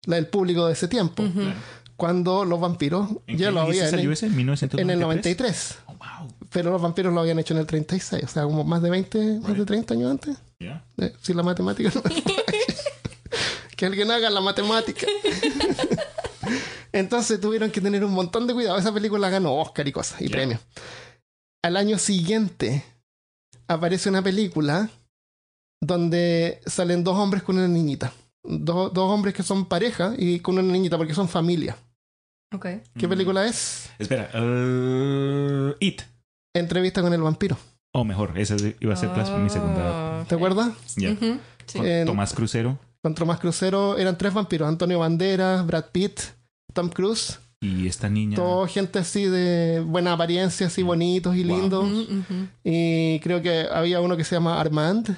la del público de ese tiempo, cuando los vampiros ¿En ya qué lo habían salió hecho ese? ¿En 1993? en el 93. Oh, wow. Pero los vampiros lo habían hecho en el 36, o sea, como más de 20, más de Right. 30 años antes. Yeah. Eh, Si la matemática no. Que alguien haga la matemática. Entonces tuvieron que tener un montón de cuidado. Esa película ganó Oscar y cosas y premios. Al año siguiente aparece una película donde salen dos hombres con una niñita. Dos, dos hombres que son pareja y con una niñita porque son familia. Ok. ¿Qué Mm. película es? Espera. uh, It. Entrevista con el vampiro. O mejor, esa iba a ser la- mi segunda. Ah, ¿Te acuerdas? Ya. Sí. Con Tomás Crucero Con Tomás Crucero eran tres vampiros: Antonio Banderas, Brad Pitt, Tom Cruise. y esta niña. Todo gente así de buena apariencia, así bonitos y Wow. lindos. Y creo que había uno que se llama Armand.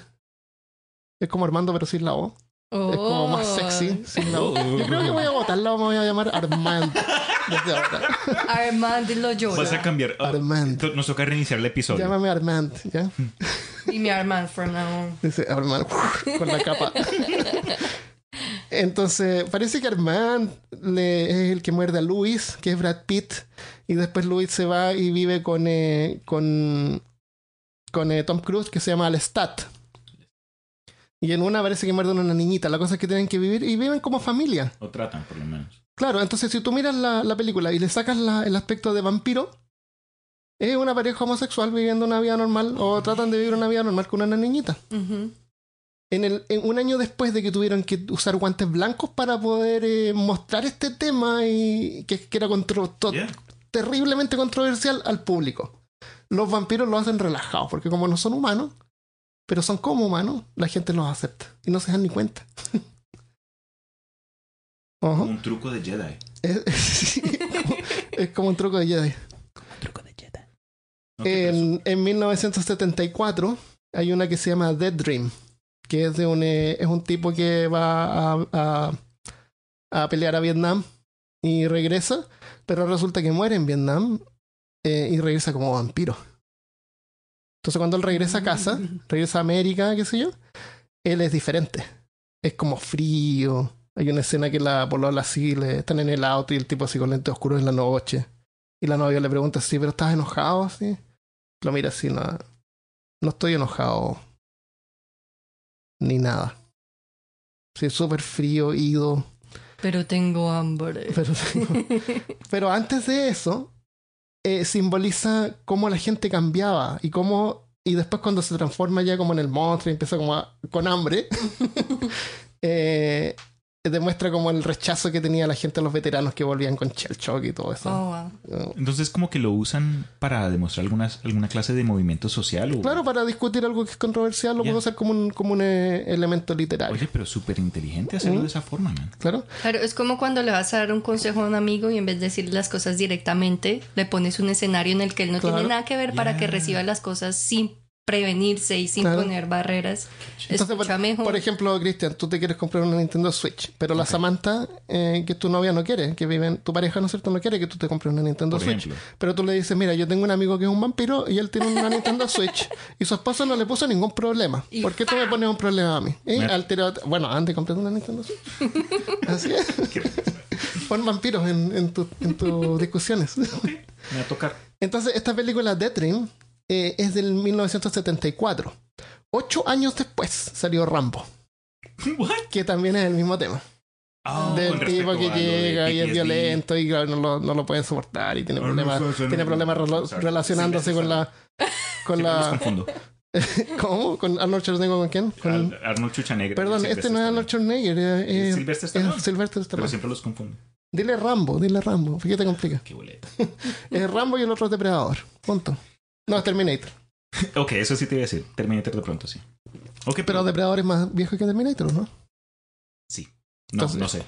Es como Armando, pero sin la O. Es como más Oh. sexy, sin la O. Yo creo que voy a votarla, me voy a llamar Armand. Desde ahora. Armand lo llora. Vas a cambiar. oh, Armand. Nos toca reiniciar el episodio. Llámame Armand, ¿ya? Dime Armand from now on. Dice Armand con la capa. Entonces, parece que Armand le- es el que muerde a Luis, que es Brad Pitt, y después Luis se va y vive con, eh, con, con eh, Tom Cruise, que se llama Lestat. Y en una parece que muerden a una niñita. La cosa es que tienen que vivir y viven como familia. O tratan, por lo menos. Claro, entonces si tú miras la, la película y le sacas la- el aspecto de vampiro, es una pareja homosexual viviendo una vida normal o tratan de vivir una vida normal con una niñita. En el, en un año después de que tuvieron que usar guantes blancos para poder eh, mostrar este tema y que, que era contro- to- Yeah. terriblemente controversial al público. Los vampiros lo hacen relajados, porque como no son humanos, pero son como humanos, la gente los acepta y no se dan ni cuenta. Un truco de Jedi. Es, sí, como- es como un truco de Jedi. Un truco de Jedi. Ok, pero eso- En, en 1974 hay una que se llama Dead Dream, que es de un, eh, es un tipo que va a, a, a pelear a Vietnam y regresa, pero resulta que muere en Vietnam eh, y regresa como vampiro. Entonces cuando él regresa a casa, regresa a América, qué sé yo, él es diferente. Es como frío. Hay una escena que la polola así, le están en el auto y el tipo así con lentes oscuros en la noche. Y la novia le pregunta así, ¿pero estás enojado? Así. Lo mira así, no, no estoy enojado. Ni nada. Sí, súper frío, ido. Pero tengo hambre. Pero, pero antes de eso, eh, simboliza cómo la gente cambiaba y cómo. Y después cuando se transforma ya como en el monstruo y empieza como a- con hambre, eh, demuestra como el rechazo que tenía la gente a los veteranos que volvían con Shell Shock y todo eso. Oh, wow. Entonces como que lo usan para demostrar alguna, alguna clase de movimiento social. O... Claro, para discutir algo que es controversial lo puedo usar como un, como un eh, elemento literario. Oye, pero súper inteligente hacerlo Mm. de esa forma, man. Claro. Claro, es como cuando le vas a dar un consejo a un amigo y en vez de decirle las cosas directamente, le pones un escenario en el que él no Claro. tiene nada que ver para que reciba las cosas sin prevenirse y sin Claro. poner barreras. Entonces, por, mejor. por ejemplo, Cristian, tú te quieres comprar una Nintendo Switch, pero la Samantha, eh, que tu novia no quiere, que vive en tu pareja, ¿no es cierto? No quiere que tú te compres una Nintendo Por Switch. ejemplo. Pero tú le dices, mira, yo tengo un amigo que es un vampiro y él tiene una Nintendo Switch y su esposo no le puso ningún problema. Y ¿Por qué tú me pones un problema a mí? Altera- bueno, antes compré una Nintendo Switch. Así es. Pon vampiros en, en, tu- en tus discusiones. Me va a tocar. Entonces, esta película Death Dream eh, es del 1974. Ocho años después salió Rambo, What? que también es el mismo tema. Ah, del tipo que llega y es violento y claro, no lo, no lo pueden soportar y tiene Ah, problemas, no, no, no, tiene problemas relo- sorry. relacionándose Sí, con la... Con la confundo. ¿Cómo? ¿Con Arnold Schwarzenegger con quién? Con, Ar- Arnold Schwarzenegger. perdón, este no es Arnold Stallone. Schwarzenegger, eh, Es eh, Sylvester es Stallone. Pero Stallone. siempre los confundo. Dile Rambo, dile Rambo, ¿por qué te complica? Qué boleta. Es Rambo y el otro es Depredador, punto. No, es Terminator. ok, eso sí te iba a decir. Terminator de pronto, sí. Ok, Pero Depredador es más viejo que Terminator, ¿no? Sí. No, Entonces- no sé.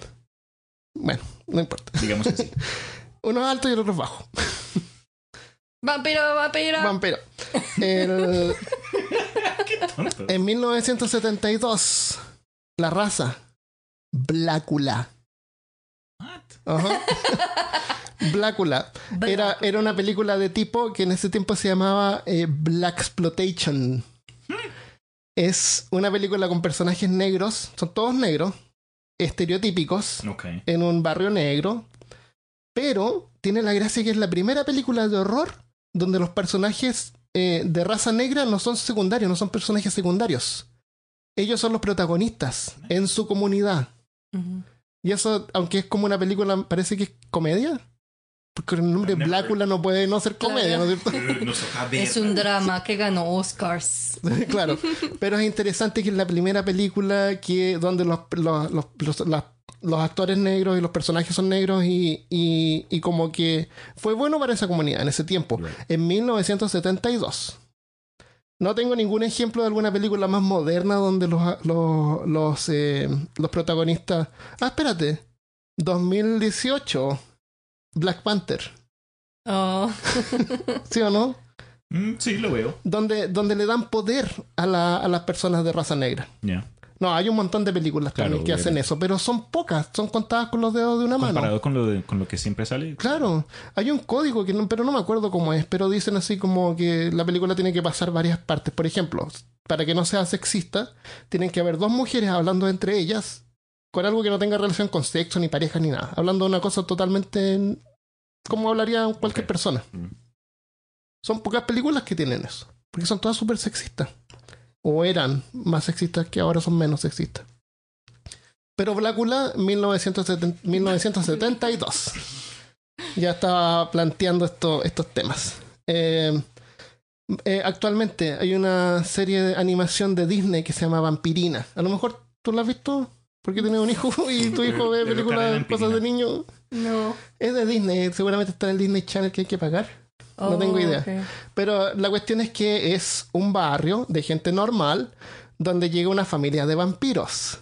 Bueno, no importa. Digamos que sí. Uno es alto y el otro es bajo. Vampiro, vampiro. Vampiro. El- Tonto. en 1972, la raza Blácula. What? Ajá. Blácula. Era, era una película de tipo que en ese tiempo se llamaba eh, Black Exploitation. Es una película con personajes negros, son todos negros, estereotípicos, en un barrio negro, pero tiene la gracia que es la primera película de horror donde los personajes eh, de raza negra no son secundarios, no son personajes secundarios. Ellos son los protagonistas en su comunidad. Y eso, aunque es como una película, parece que es comedia. Porque el nombre. Blácula no puede no ser comedia, ¿no es cierto? Ver. Es un drama que ganó Oscars. claro. Pero es interesante que es la primera película que donde los, los, los, los- las- los actores negros y los personajes son negros y, y, y como que fue bueno para esa comunidad en ese tiempo, Right. en 1972. No tengo ningún ejemplo de alguna película más moderna donde los, los, los, eh, los protagonistas... Ah, espérate. 2018. Black Panther. Oh. ¿Sí o no? Mm, sí, lo veo. Donde, donde le dan poder a, la- a las personas de raza negra. Ya. No, hay un montón de películas Claro, también que hacen eso, pero son pocas, son contadas con los dedos de una mano. Comparado con lo, de- con lo que siempre sale. Claro, hay un código que no, pero no me acuerdo cómo es, pero dicen así como que la película tiene que pasar varias partes. Por ejemplo, para que no sea sexista, tienen que haber dos mujeres hablando entre ellas con algo que no tenga relación con sexo, ni pareja, ni nada. Hablando de una cosa totalmente como hablaría cualquier persona. Mm. Son pocas películas que tienen eso, porque son todas súper sexistas. O eran más sexistas que ahora son menos sexistas. Pero Blácula, 1970 1972. Ya estaba planteando esto- estos temas. Eh, eh, actualmente hay una serie de animación de Disney que se llama Vampirina. A lo mejor tú la has visto porque tienes un hijo y tu hijo ve películas, cosas de niños. No. Es de Disney, seguramente está en el Disney Channel que hay que pagar. No tengo idea. Oh. Pero la cuestión es que es un barrio de gente normal donde llega una familia de vampiros.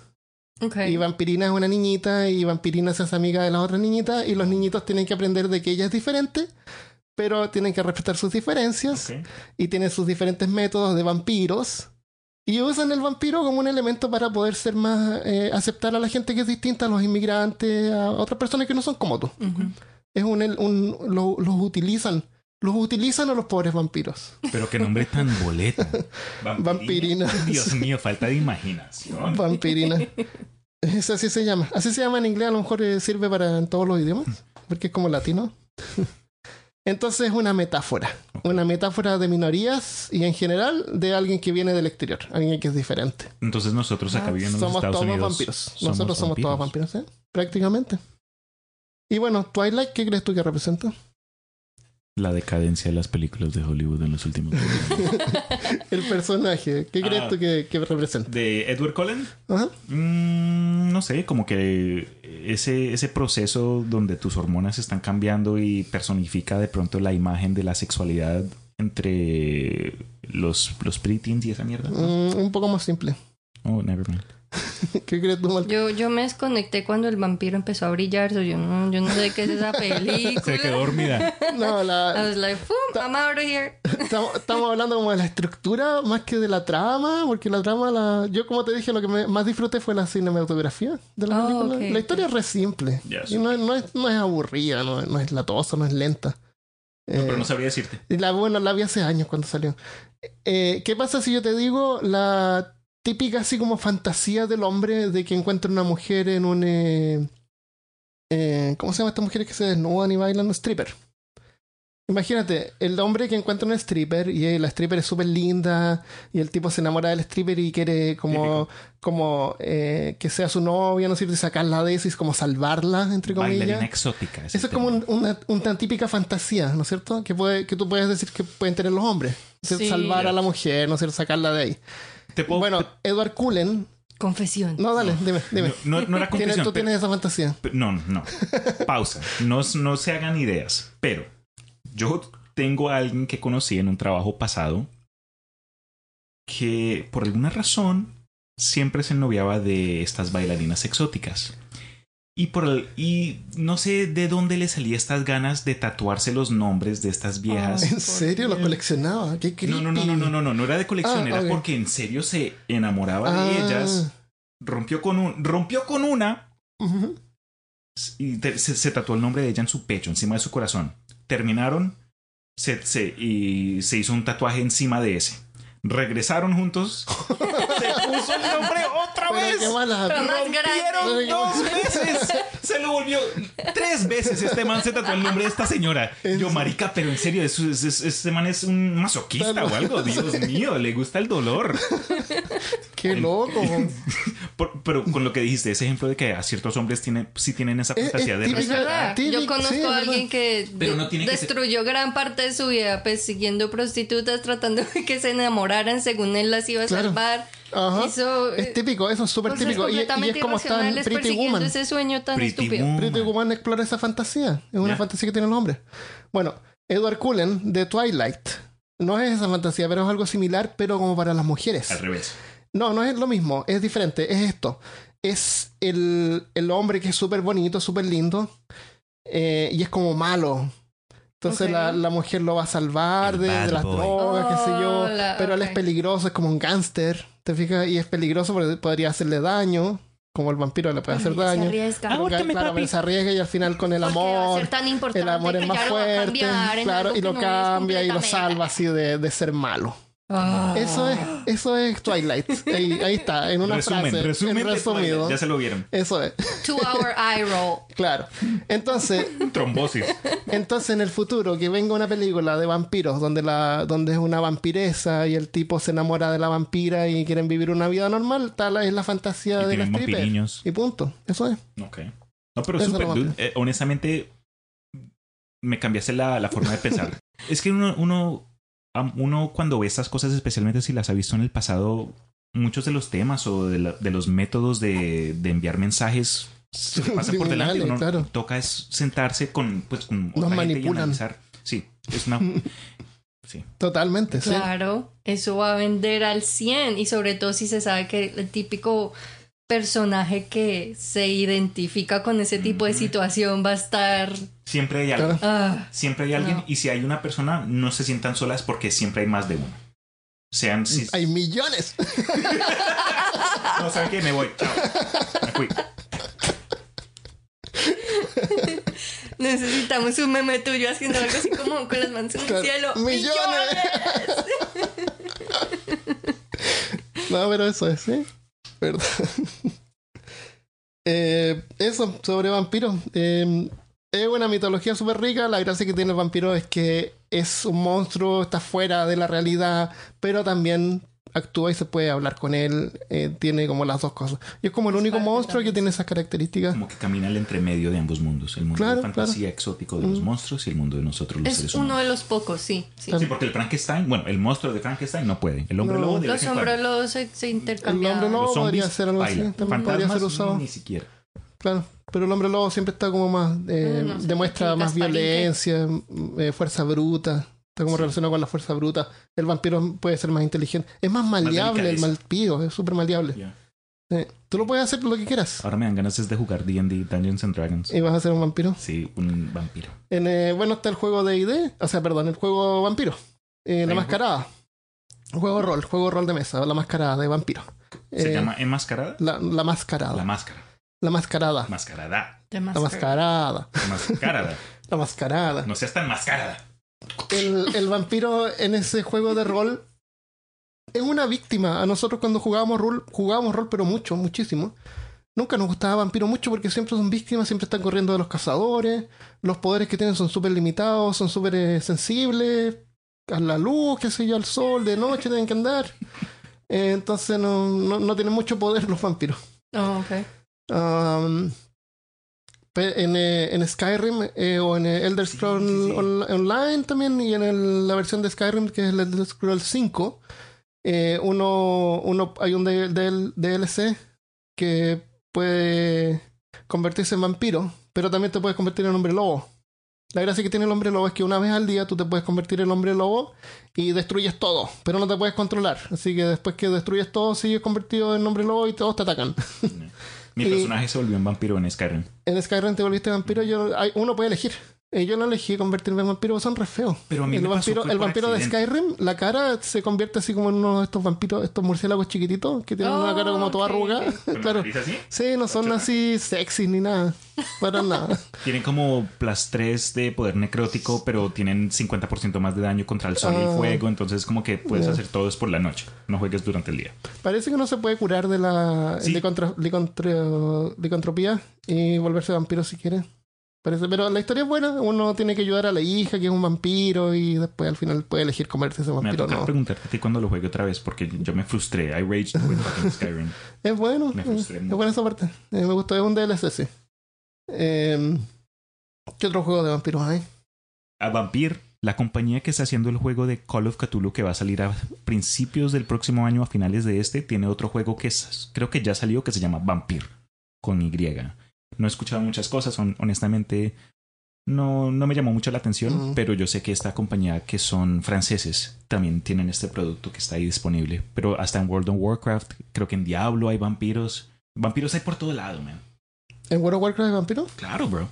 Ok. Y Vampirina es una niñita y Vampirina se hace amiga de las otras niñitas y los niñitos tienen que aprender de que ella es diferente, pero tienen que respetar sus diferencias y tienen sus diferentes métodos de vampiros. Y usan el vampiro como un elemento para poder ser más, eh, aceptar a la gente que es distinta, a los inmigrantes, a otras personas que no son como tú. Es un, un lo- los utilizan. Los utilizan a los pobres vampiros. Pero qué nombre tan boleta. Vampirina. Dios mío, falta de imaginación. Vampirina. Es así se llama. Así se llama en inglés, a lo mejor eh, sirve para en todos los idiomas, porque es como latino. Entonces es una metáfora. Una metáfora de minorías y en general de alguien que viene del exterior, alguien que es diferente. Entonces nosotros acá viviendo en los Ah, somos Estados todos Unidos. vampiros. Nosotros somos todos vampiros. vampiros, ¿eh? Prácticamente. Y bueno, Twilight, ¿qué crees tú que representa? La decadencia de las películas de Hollywood en los últimos años. El personaje, ¿qué crees Ah. tú que, que representa? ¿De Edward Cullen? Ajá. Mm, no no sé, como que ese, ese proceso donde tus hormonas están cambiando y personifica de pronto la imagen de la sexualidad entre los, los preteens y esa mierda. Mm, un poco más simple. Oh, never mind. ¿Qué crees tú, Mal? Yo, yo me desconecté cuando el vampiro empezó a brillar. so yo, no, yo no sé qué es esa película. Se quedó dormida. No, I la, was like, "Boom, I'm out of here. estamos, estamos hablando como de la estructura más que de la trama, porque la trama, la, yo como te dije, lo que me- más disfruté fue la cinematografía de la Oh, película. la historia es re simple. Y no, es- no, es, no es aburrida, no, es- no es latosa, no es lenta. No, pero Eh, no sabría decirte. la, bueno, la vi hace años cuando salió. Eh, ¿Qué pasa si yo te digo la típica así como fantasía del hombre de que encuentra una mujer en un... eh, eh, ¿Cómo se llama estas mujeres que se desnudan y bailan? Un stripper. Imagínate, el hombre que encuentra un stripper y eh, la stripper es súper linda y el tipo se enamora del stripper y quiere como, como eh, que sea su novia, ¿no es cierto? Y sacarla de eso y es como salvarla, entre comillas. Bailarina exótica. Eso es como un- una, una típica fantasía, ¿no es cierto? Que, puede, que tú puedes decir que pueden tener los hombres. Salvar a la mujer, ¿no es cierto? Sacarla de ahí. Te puedo- Bueno, Edward Cullen. Confesión. No, dale, dime, dime. No, no, no era Tienes- confesión. tú pero- tienes esa fantasía. pero- no, no. Pausa. No, no se hagan ideas. Pero yo tengo a alguien que conocí en un trabajo pasado que por alguna razón siempre se noviaba de estas bailarinas exóticas. Y, por el- y no sé de dónde le salía estas ganas de tatuarse los nombres de estas viejas. Ay, ¿En serio? ¿Los coleccionaba? Qué. No, no, no, no, no, no, no, no era de colección, Ah, era ok. porque en serio se enamoraba Ah, de ellas, rompió con un, rompió con una y te- se, se tatuó el nombre de ella en su pecho, encima de su corazón. Terminaron se, se- y se hizo un tatuaje encima de ese. Regresaron juntos, se puso el nombre vez. qué mala. Pero más Rompieron grande. dos veces. Se lo volvió tres veces. Este man se tatuó el nombre de esta señora. ¿En Yo, marica, pero en serio, es- es- es- este man es un masoquista o algo. Dios mío, le gusta el dolor. Qué loco. Por- pero con lo que dijiste, ese ejemplo de que a ciertos hombres tienen, sí tienen esa Es- fantasía es de respetar. verdad. Típico, Yo conozco sí, a alguien que, Pero no tiene que ser- destruyó gran parte de su vida persiguiendo prostitutas, tratando de que se enamoraran según él las iba a Claro. salvar. Ajá. Hizo, Es eh, típico, eso es súper típico. Y, es como está en Pretty Woman. ese sueño tan Pretty estúpido. Woman. Pretty Woman explora esa fantasía. Es una fantasía que tienen los hombres. Bueno, Edward Cullen de Twilight. No es esa fantasía, pero es algo similar, pero como para las mujeres. Al revés. No, no es lo mismo, es diferente, es esto. Es el, el hombre que es súper bonito, súper lindo, eh, y es como malo. Entonces Ok. la, la mujer lo va a salvar de, de las boy. drogas, qué sé yo. Oh, la- pero él es peligroso, es como un gángster, ¿te fijas? Y es peligroso porque podría hacerle daño, como el vampiro le puede hacer Se daño. arriesga. Pero, Ahórcame, claro, papi. pero se arriesga y al final con el amor, tan importante el amor es más fuerte, cambiar claro, y lo no cambia y lo salva así de, de ser malo. Ah. Eso es, eso es Twilight. Ahí, ahí está, en una resumen, frase, resumen. en resumido. Twilight. Ya se lo vieron. Eso es, Two hour eye roll. claro. Entonces, Trombosis. entonces en el futuro que venga una película de vampiros donde la, donde es una vampiresa y el tipo se enamora de la vampira y quieren vivir una vida normal, tal es la fantasía Y de la tienen stripper. vampiriños. Y punto. Eso es. Ok. No, pero lo dude. Eh, honestamente, me cambiaste la, la forma de pensar. es que uno, uno cuando ve estas cosas, especialmente si las ha visto en el pasado, muchos de los temas o de, la- de los métodos de, de enviar mensajes se le pasan por delante. Uno claro. toca es sentarse con, pues, con Nos otra gente y analizar. Sí, es una... sí. Totalmente, sí. Claro, eso va a vender al 100 y sobre todo si se sabe que el típico personaje que se identifica con ese tipo de situación va a estar... Siempre hay alguien. Ah, Siempre hay alguien. No. Y si hay una persona, no se sientan solas porque siempre hay más de uno. Sean... Si, Hay millones. No, ¿saben qué? Me voy. Chao. Me fui. necesitamos un meme tuyo haciendo algo así como con las manos en el cielo. Millones. No, pero eso es, ¿sí? ¿Verdad? Eh, eso, sobre vampiros. Eh, es una mitología súper rica. La gracia que tiene el vampiro es que es un monstruo, está fuera de la realidad, pero también actúa y se puede hablar con él. eh, tiene como las dos cosas. Y es como el único monstruo que tiene esas características. Como que camina el entremedio de ambos mundos. El mundo Claro, de fantasía exótico de los monstruos y el mundo de nosotros los Es seres uno humanos. de los pocos, sí. sí. Sí, porque el Frankenstein, bueno, el monstruo de Frankenstein no puede. El hombre No. lobo Los hombres los se, se El intercambian. hombre lobo Los podría ser algo así. También podría ser Fantasmas, usado. Ni siquiera. Claro. Pero el hombre lobo siempre está como más. eh, No, no demuestra más violencia, mm, eh, fuerza bruta. Está como Sí. relacionado con la fuerza bruta. El vampiro puede ser más inteligente. Es más maleable el vampiro. Es súper maleable. Sí. Tú lo puedes hacer lo que quieras. Ahora me dan ganas es de jugar D&D, Dungeons and Dragons. Y vas a ser un vampiro. Sí, un vampiro. En, eh, bueno, está el juego de ID. O sea, perdón, el juego vampiro. Eh, la mascarada. Juego rol, juego rol de mesa. La mascarada de vampiro. ¿Se Eh, llama enmascarada? La, la mascarada. La La, máscara. mascarada. Mascarada. La Master. mascarada. Mascarada. La mascarada. No seas tan mascarada. El, el vampiro en ese juego de rol es una víctima. A nosotros cuando jugábamos rol, jugábamos rol, pero mucho, muchísimo. Nunca nos gustaba vampiro mucho porque siempre son víctimas, siempre están corriendo de los cazadores. Los poderes que tienen son súper limitados, son súper eh, sensibles. A la luz, qué sé yo, al sol, de noche tienen que andar. Eh, entonces no, no, no tienen mucho poder los vampiros. Oh, ok. Um, en, eh, en Skyrim eh, o en eh, Elder Scrolls sí, sí. On- Online también y en el- la versión de Skyrim que es el Elder Scrolls 5 eh, uno, uno hay un DLC que puede convertirse en vampiro pero también te puedes convertir en hombre lobo la gracia que tiene el hombre lobo es que una vez al día tú te puedes convertir en hombre lobo y destruyes todo, pero no te puedes controlar. Así que después que destruyes todo, sigues convertido en hombre lobo y todos te atacan. Mi Y- personaje se volvió un vampiro en Skyrim. En Skyrim te volviste vampiro, yo, hay, uno puede elegir. Eh, yo no elegí convertirme en vampiro, son re feos. Pero a mí el me vampiro, el vampiro de. Skyrim, la cara se convierte así como en uno de estos vampiros, estos murciélagos chiquititos que tienen una Oh, cara como toda ok. arrugada. ¿Con la claro. Sí, no son así sexy ni nada. Para nada. Tienen como plus 3 de poder necrótico, pero tienen 50% más de daño contra el sol y Ah. el fuego. Entonces, como que puedes Ya. hacer todo es por la noche. No juegues durante el día. Parece que no se puede curar de la Sí. licantropía y volverse vampiro si quiere. Parece, pero la historia es buena. Uno tiene que ayudar a la hija, que es un vampiro, y después al final puede elegir Me va a vampiro tocar no. preguntarte a ti cuando lo juegue otra vez, porque yo me frustré. I raged with fucking Skyrim. Es bueno. Me frustré es mucho. buena esa parte. Eh, me gustó. Es un DLC, sí. Eh, ¿Qué otro juego de vampiros hay? A Vampir, la compañía que está haciendo el juego de Call of Cthulhu que va a salir a principios del próximo año, a finales de este, tiene otro juego que es, creo que ya salió, que se llama Vampir, con Y. No he escuchado muchas cosas, hon- honestamente no, no me llamó mucho la atención, pero yo sé que esta compañía que son franceses también tienen este producto que está ahí disponible. Pero hasta en World of Warcraft, creo que en Diablo hay vampiros. Vampiros hay por todo lado, man. ¿En World of Warcraft hay vampiros? Claro, bro.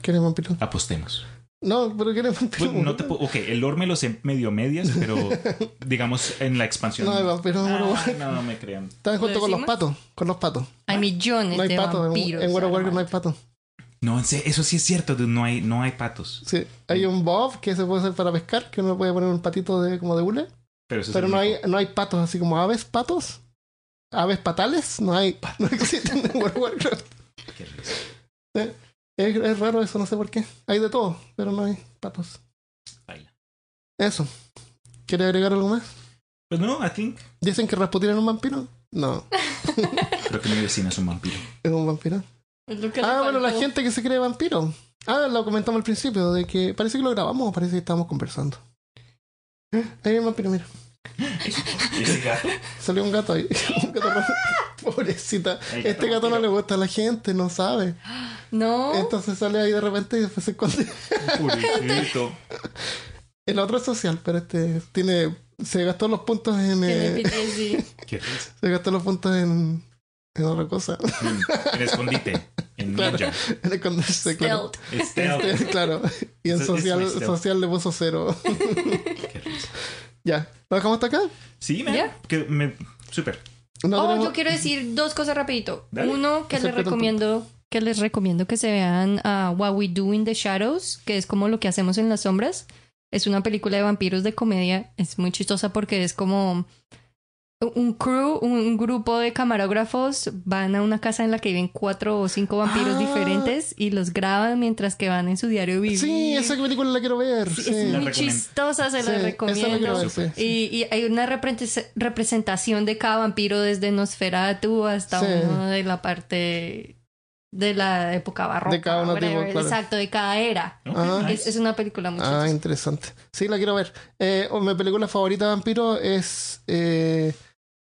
¿Quién es vampiro? Apostemos. No, pero ¿quién es vampiro? Pues, no te puedo- ok, el lore me lo sé medio medias, pero digamos en la expansión. No hay vampiros en World of Ah, no, no me crean. Están junto ¿Lo con los patos. Con los patos. Hay millones No hay de patos. En, vampiros. en World of Warcraft no hay patos. No, eso sí es cierto, dude, no hay, no hay patos. Sí. Hay un bob que se puede hacer para pescar, que uno puede poner un patito de como de hule. Pero, eso Pero no hay, no hay patos así como aves patos. Aves patales, no hay. No existen en World of Warcraft. Qué risa. Es, es raro eso, no sé por qué. Hay de todo, pero no hay patos. Baila. Eso. ¿Quiere agregar algo más? Pues no, I think. ¿Dicen que Rasputin era un vampiro? No, Creo que mi vecina es un vampiro. es un vampiro. Ah, bueno, la gente que se cree vampiro. Ah, lo comentamos al principio, de que parece que lo grabamos o parece que estábamos conversando. Eh, Ahí hay un vampiro, mira. ¿Y ese gato? Salió un gato ahí. un gato rojo. Pobrecita. Este gato no le gusta a la gente, no sabe. No. Entonces sale ahí de repente y después se esconde. Pobrecito. El otro es social, pero este tiene. Se gastó los puntos en. Eh. Qué se gastó los puntos en. En otra cosa. Mm, En escondite. En Claro. ninja. En esconderse, claro. Stealth. Este, claro. Y en social, social le puso cero. Qué risa. ya. ¿Lo dejamos hasta acá? Sí. Ya. Que me... Súper. No oh, tenemos- yo quiero decir dos cosas rapidito. Dale. Uno que les recomiendo que les recomiendo que se vean a What We Do in the Shadows, que es como lo que hacemos en las sombras. Es una película de vampiros de comedia. Es muy chistosa porque es como un crew, un grupo de camarógrafos van a una casa en la que viven cuatro o cinco vampiros Ah. diferentes y los graban mientras que van en su diario vivir. Sí, esa película la quiero ver. Sí, sí. es La muy recomiendo. chistosa, se Sí, la recomiendo. quiero ver, sí, sí. Y, y hay una representación de cada vampiro desde Nosferatu hasta Sí. uno de la parte de la época barroca. De cada uno tipo, claro. Exacto, de cada era. Ah. nice. Es, es una película muy Ah, interesante. Sí, la quiero ver. Eh, oh, mi película favorita de vampiro es. eh,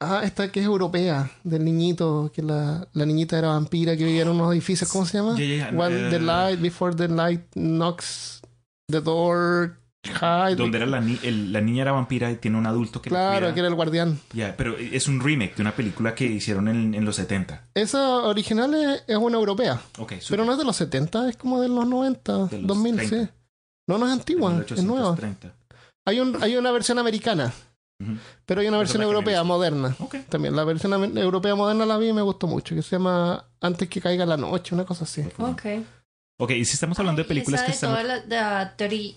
ah, esta que es europea, del niñito, que la, la niñita era vampira que vivía en unos edificios. ¿Cómo se llama? Ya, When the light, before the light knocks the door. hide. Donde era la, ni- el- la niña era vampira y tiene un adulto que la Claro, cuida. que era el guardián. Ya, pero es un remake de una película que hicieron en, en los 70. Esa original es, es una europea, Ok, súper. pero no es de los 70, es como de los 90, De los 2000, 30. sí. No, no es antigua, es nueva. 1830. Hay, un, hay una versión americana, Pero hay una Esa versión europea moderna. Ok. También la versión europea moderna la vi y me gustó mucho, que se llama Antes que caiga la noche, una cosa así. Ok. Ok, y si estamos hablando de Ay, películas esa que de están... toda la- de la teoría-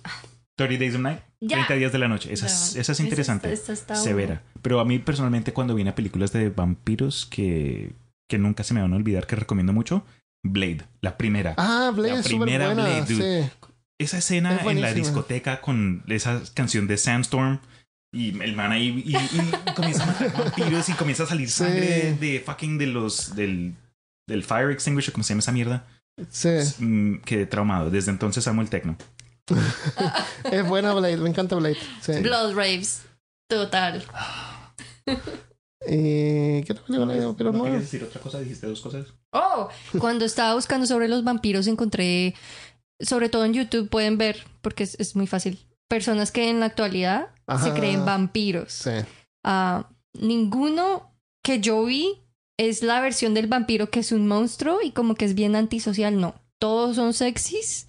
30 Days of Night, Ya. 30 días de la noche. Esa, es, esa es Esa interesante. está- esa está severa. Pero a mí personalmente cuando viene a películas de vampiros que, que nunca se me van a olvidar, que recomiendo mucho, Blade, la primera. Ah, Blade La es primera buena. Blade, dude. sí. Esa escena Es en la discoteca con esa canción de Sandstorm y el man ahí y, y comienza a matar vampiros y comienza a salir Sí. sangre de, de fucking de los del, del fire extinguisher, ¿cómo se llama esa mierda? Sí, Mm, quedé traumado. Desde entonces amo el techno. es buena Blade, me encanta Blade. Sí. Blood Raves. Total. ¿Y qué otra película hay? Pero ¿No no. querías decir otra cosa? ¿Dijiste dos cosas? Oh, cuando estaba buscando sobre los vampiros encontré, sobre todo en YouTube pueden ver, porque es, es muy fácil, personas que en la actualidad se creen vampiros. Sí. Ah, ninguno que yo vi es la versión del vampiro que es un monstruo y como que es bien antisocial, no. Todos son sexys,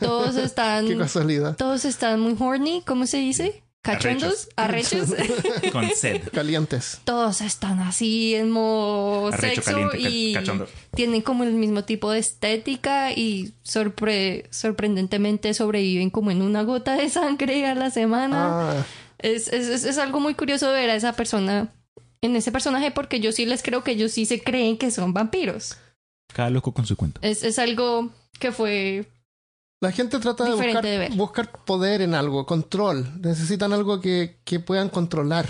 todos están, Qué casualidad. todos están muy horny, ¿cómo se dice? Cachondos, arrechos. Con sed. Calientes. todos están así en modo Arrecho, sexo caliente, y cachondo. tienen como el mismo tipo de estética y sorpre- sorprendentemente sobreviven como en una gota de sangre a la semana. Ah, Es, es, es, es algo muy curioso ver a esa persona en ese personaje porque yo sí les creo que ellos sí se creen que son vampiros. Cada loco con su cuento. Es, es algo que fue... la gente trata de buscar, de ver. buscar poder en algo, control. Necesitan algo que, que puedan controlar.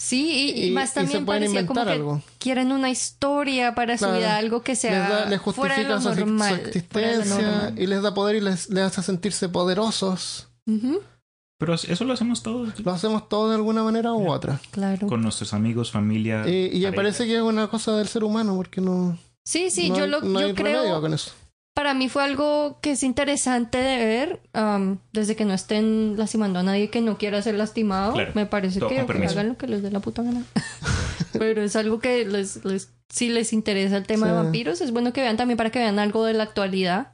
Sí, y, y Y, más y también se pueden parecía como inventar que algo. quieren una historia para su vida, algo que Les, sea da- les fuera de justifica lo su, su normal. fuera de lo existencia normal. y les da poder y les, les hace sentirse poderosos. Pero eso lo hacemos todos. Lo hacemos todos de alguna manera u otra. claro. Con nuestros amigos, familia. Y, y parece que es una cosa del ser humano porque no, Sí, sí, no, yo, hay- lo, no yo creo, con eso. Para mí fue algo que es interesante de ver, am, desde que no estén lastimando a nadie que no quiera ser lastimado, Claro, me parece que, hagan lo que les dé la puta gana. Pero es algo que les, les, si les interesa el tema de vampiros, es bueno que vean también para que vean algo de la actualidad.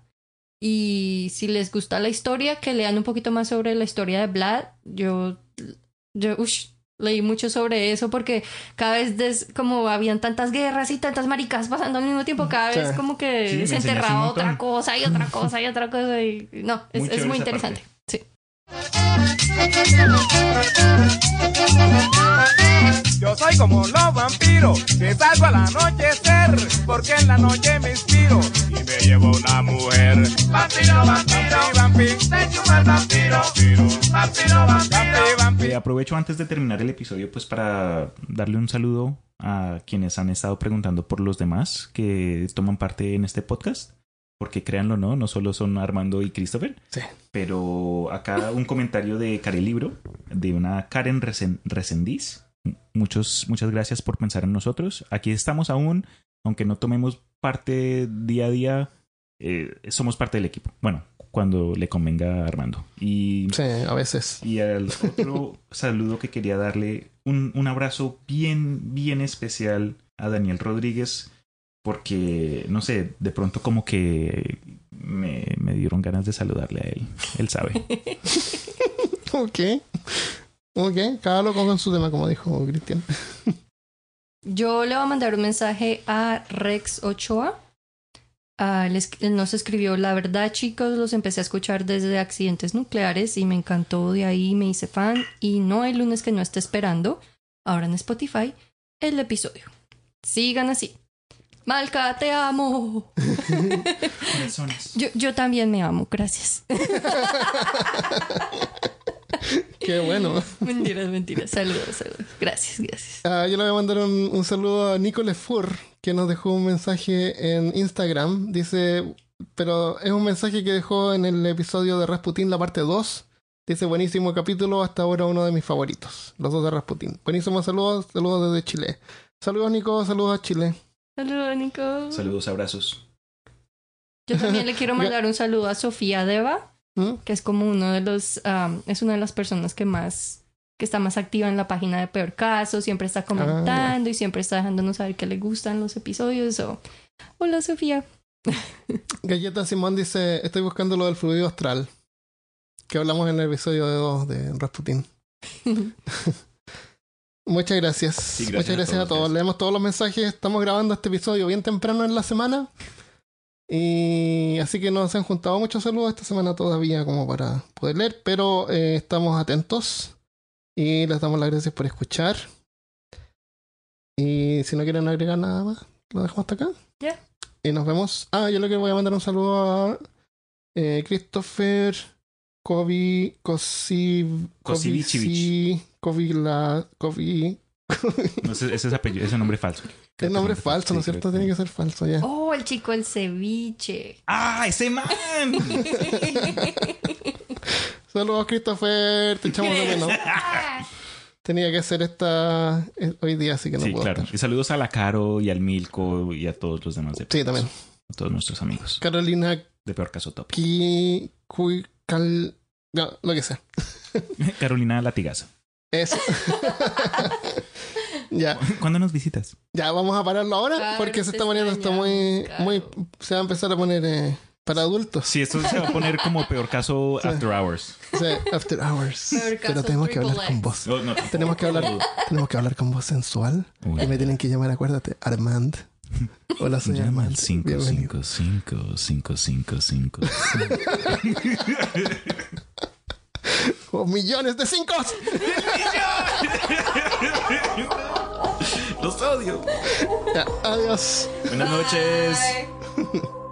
Y si les gusta la historia, que lean un poquito más sobre la historia de Vlad. Yo, yo ush, leí mucho sobre eso porque cada vez des- como habían tantas guerras y tantas maricas pasando al mismo tiempo, cada vez como que Sí, se enterraba otra cosa y otra cosa y otra cosa. Y no, es Muy es interesante. parte. Sí. Yo soy como los vampiros, que salgo al anochecer, porque en la noche me inspiro llevo una mujer. Vampiro, vampiro, vampiro, el vampiro, vampiro, vampiro, Eh, vampiro. aprovecho antes de terminar el episodio pues para darle un saludo a quienes han estado preguntando por los demás que toman parte en este podcast. Porque créanlo no, no solo son Armando y Christopher, Sí. pero acá un comentario de Karen Libro, de una Karen Resen- Resendiz. Muchos, muchas gracias por pensar en nosotros. Aquí estamos aún, aunque no tomemos parte día a día, eh, somos parte del equipo. Bueno, cuando le convenga a Armando. Y Sí, a veces. y al otro saludo que quería darle un, un abrazo bien, bien especial a Daniel Rodríguez, porque, no sé, de pronto como que me, me dieron ganas de saludarle a él. Él sabe. Ok. Ok, cada loco con su tema, como dijo Cristian. Yo le voy a mandar un mensaje a Rex Ochoa. Ah, él, es- él nos escribió, la verdad chicos, los empecé a escuchar desde accidentes nucleares y me encantó de ahí, me hice fan y no hay lunes que no esté esperando. ahora en Spotify, el episodio. Sigan así. Malca, te amo. Corazones. Yo, yo también me amo, gracias. Qué bueno. mentiras, mentiras. Saludos, saludos. Gracias, gracias. Ah, yo le voy a mandar un, un saludo a Nicole Fur, que nos dejó un mensaje en Instagram. Dice, pero es un mensaje que dejó en el episodio de Rasputin, la parte 2. Dice, buenísimo capítulo, hasta ahora uno de mis favoritos. Los dos de Rasputin. Buenísimo saludos, saludos desde Chile. Saludos Nico, saludos a Chile. Saludos, Nico. Saludos, abrazos. Yo también le quiero mandar un saludo a Sofía Deva, ¿Mm? que es como uno de los, am, es una de las personas que más, que está más activa en la página de Peor Caso, siempre está comentando y siempre está dejándonos saber que le gustan los episodios. o Hola, Sofía. Galleta Simón dice, estoy buscando lo del fluido astral. Que hablamos en el episodio de 2 de Rasputin. Muchas gracias. Sí, gracias Muchas gracias a todos. Leemos todos los mensajes. Estamos grabando este episodio bien temprano en la semana. Y así que nos han juntado muchos saludos esta semana todavía como para poder leer. Pero eh, estamos atentos. Y les damos las gracias por escuchar. Y si no quieren agregar nada más, lo dejamos hasta acá. Ya. Y nos vemos. Ah, yo lo que voy a mandar un saludo a eh, Christopher Kovi Kosi. Kovi la Kovi No ese es apellido, ese nombre falso. el nombre es falso, ¿no es cierto? Tiene que ser falso ya. Oh, el chico el ceviche. ¡Ah, ese man! Saludos Christopher, te echamos de menos. Tenía que hacer esta eh, hoy día, así que no sí, puedo claro. estar. Y saludos a la Caro y al Milko y a todos los demás. De Sí, también. A todos nuestros amigos. Carolina De peor caso top. Ki Kui Cal no, lo que sea. Carolina Latigazo. Eso. Ya. ¿Cuándo nos visitas? Ya, vamos a pararlo ahora Claro, porque se está poniendo esto muy, muy, se va a empezar a poner eh, para adultos. Sí, esto se va a poner como peor caso Sí. after hours. After hours. Peor caso Pero tenemos que hablar con. No, no. Tenemos que hablar, tenemos que hablar con voz sensual. Uy. Y me tienen que llamar, acuérdate, Armand. Hola, soy Llama al Armand. 5, Bienvenido. 5, 5, 5, 5, 5. ¡Oh, millones de cinco! los. Adiós. Buenas noches. Bye.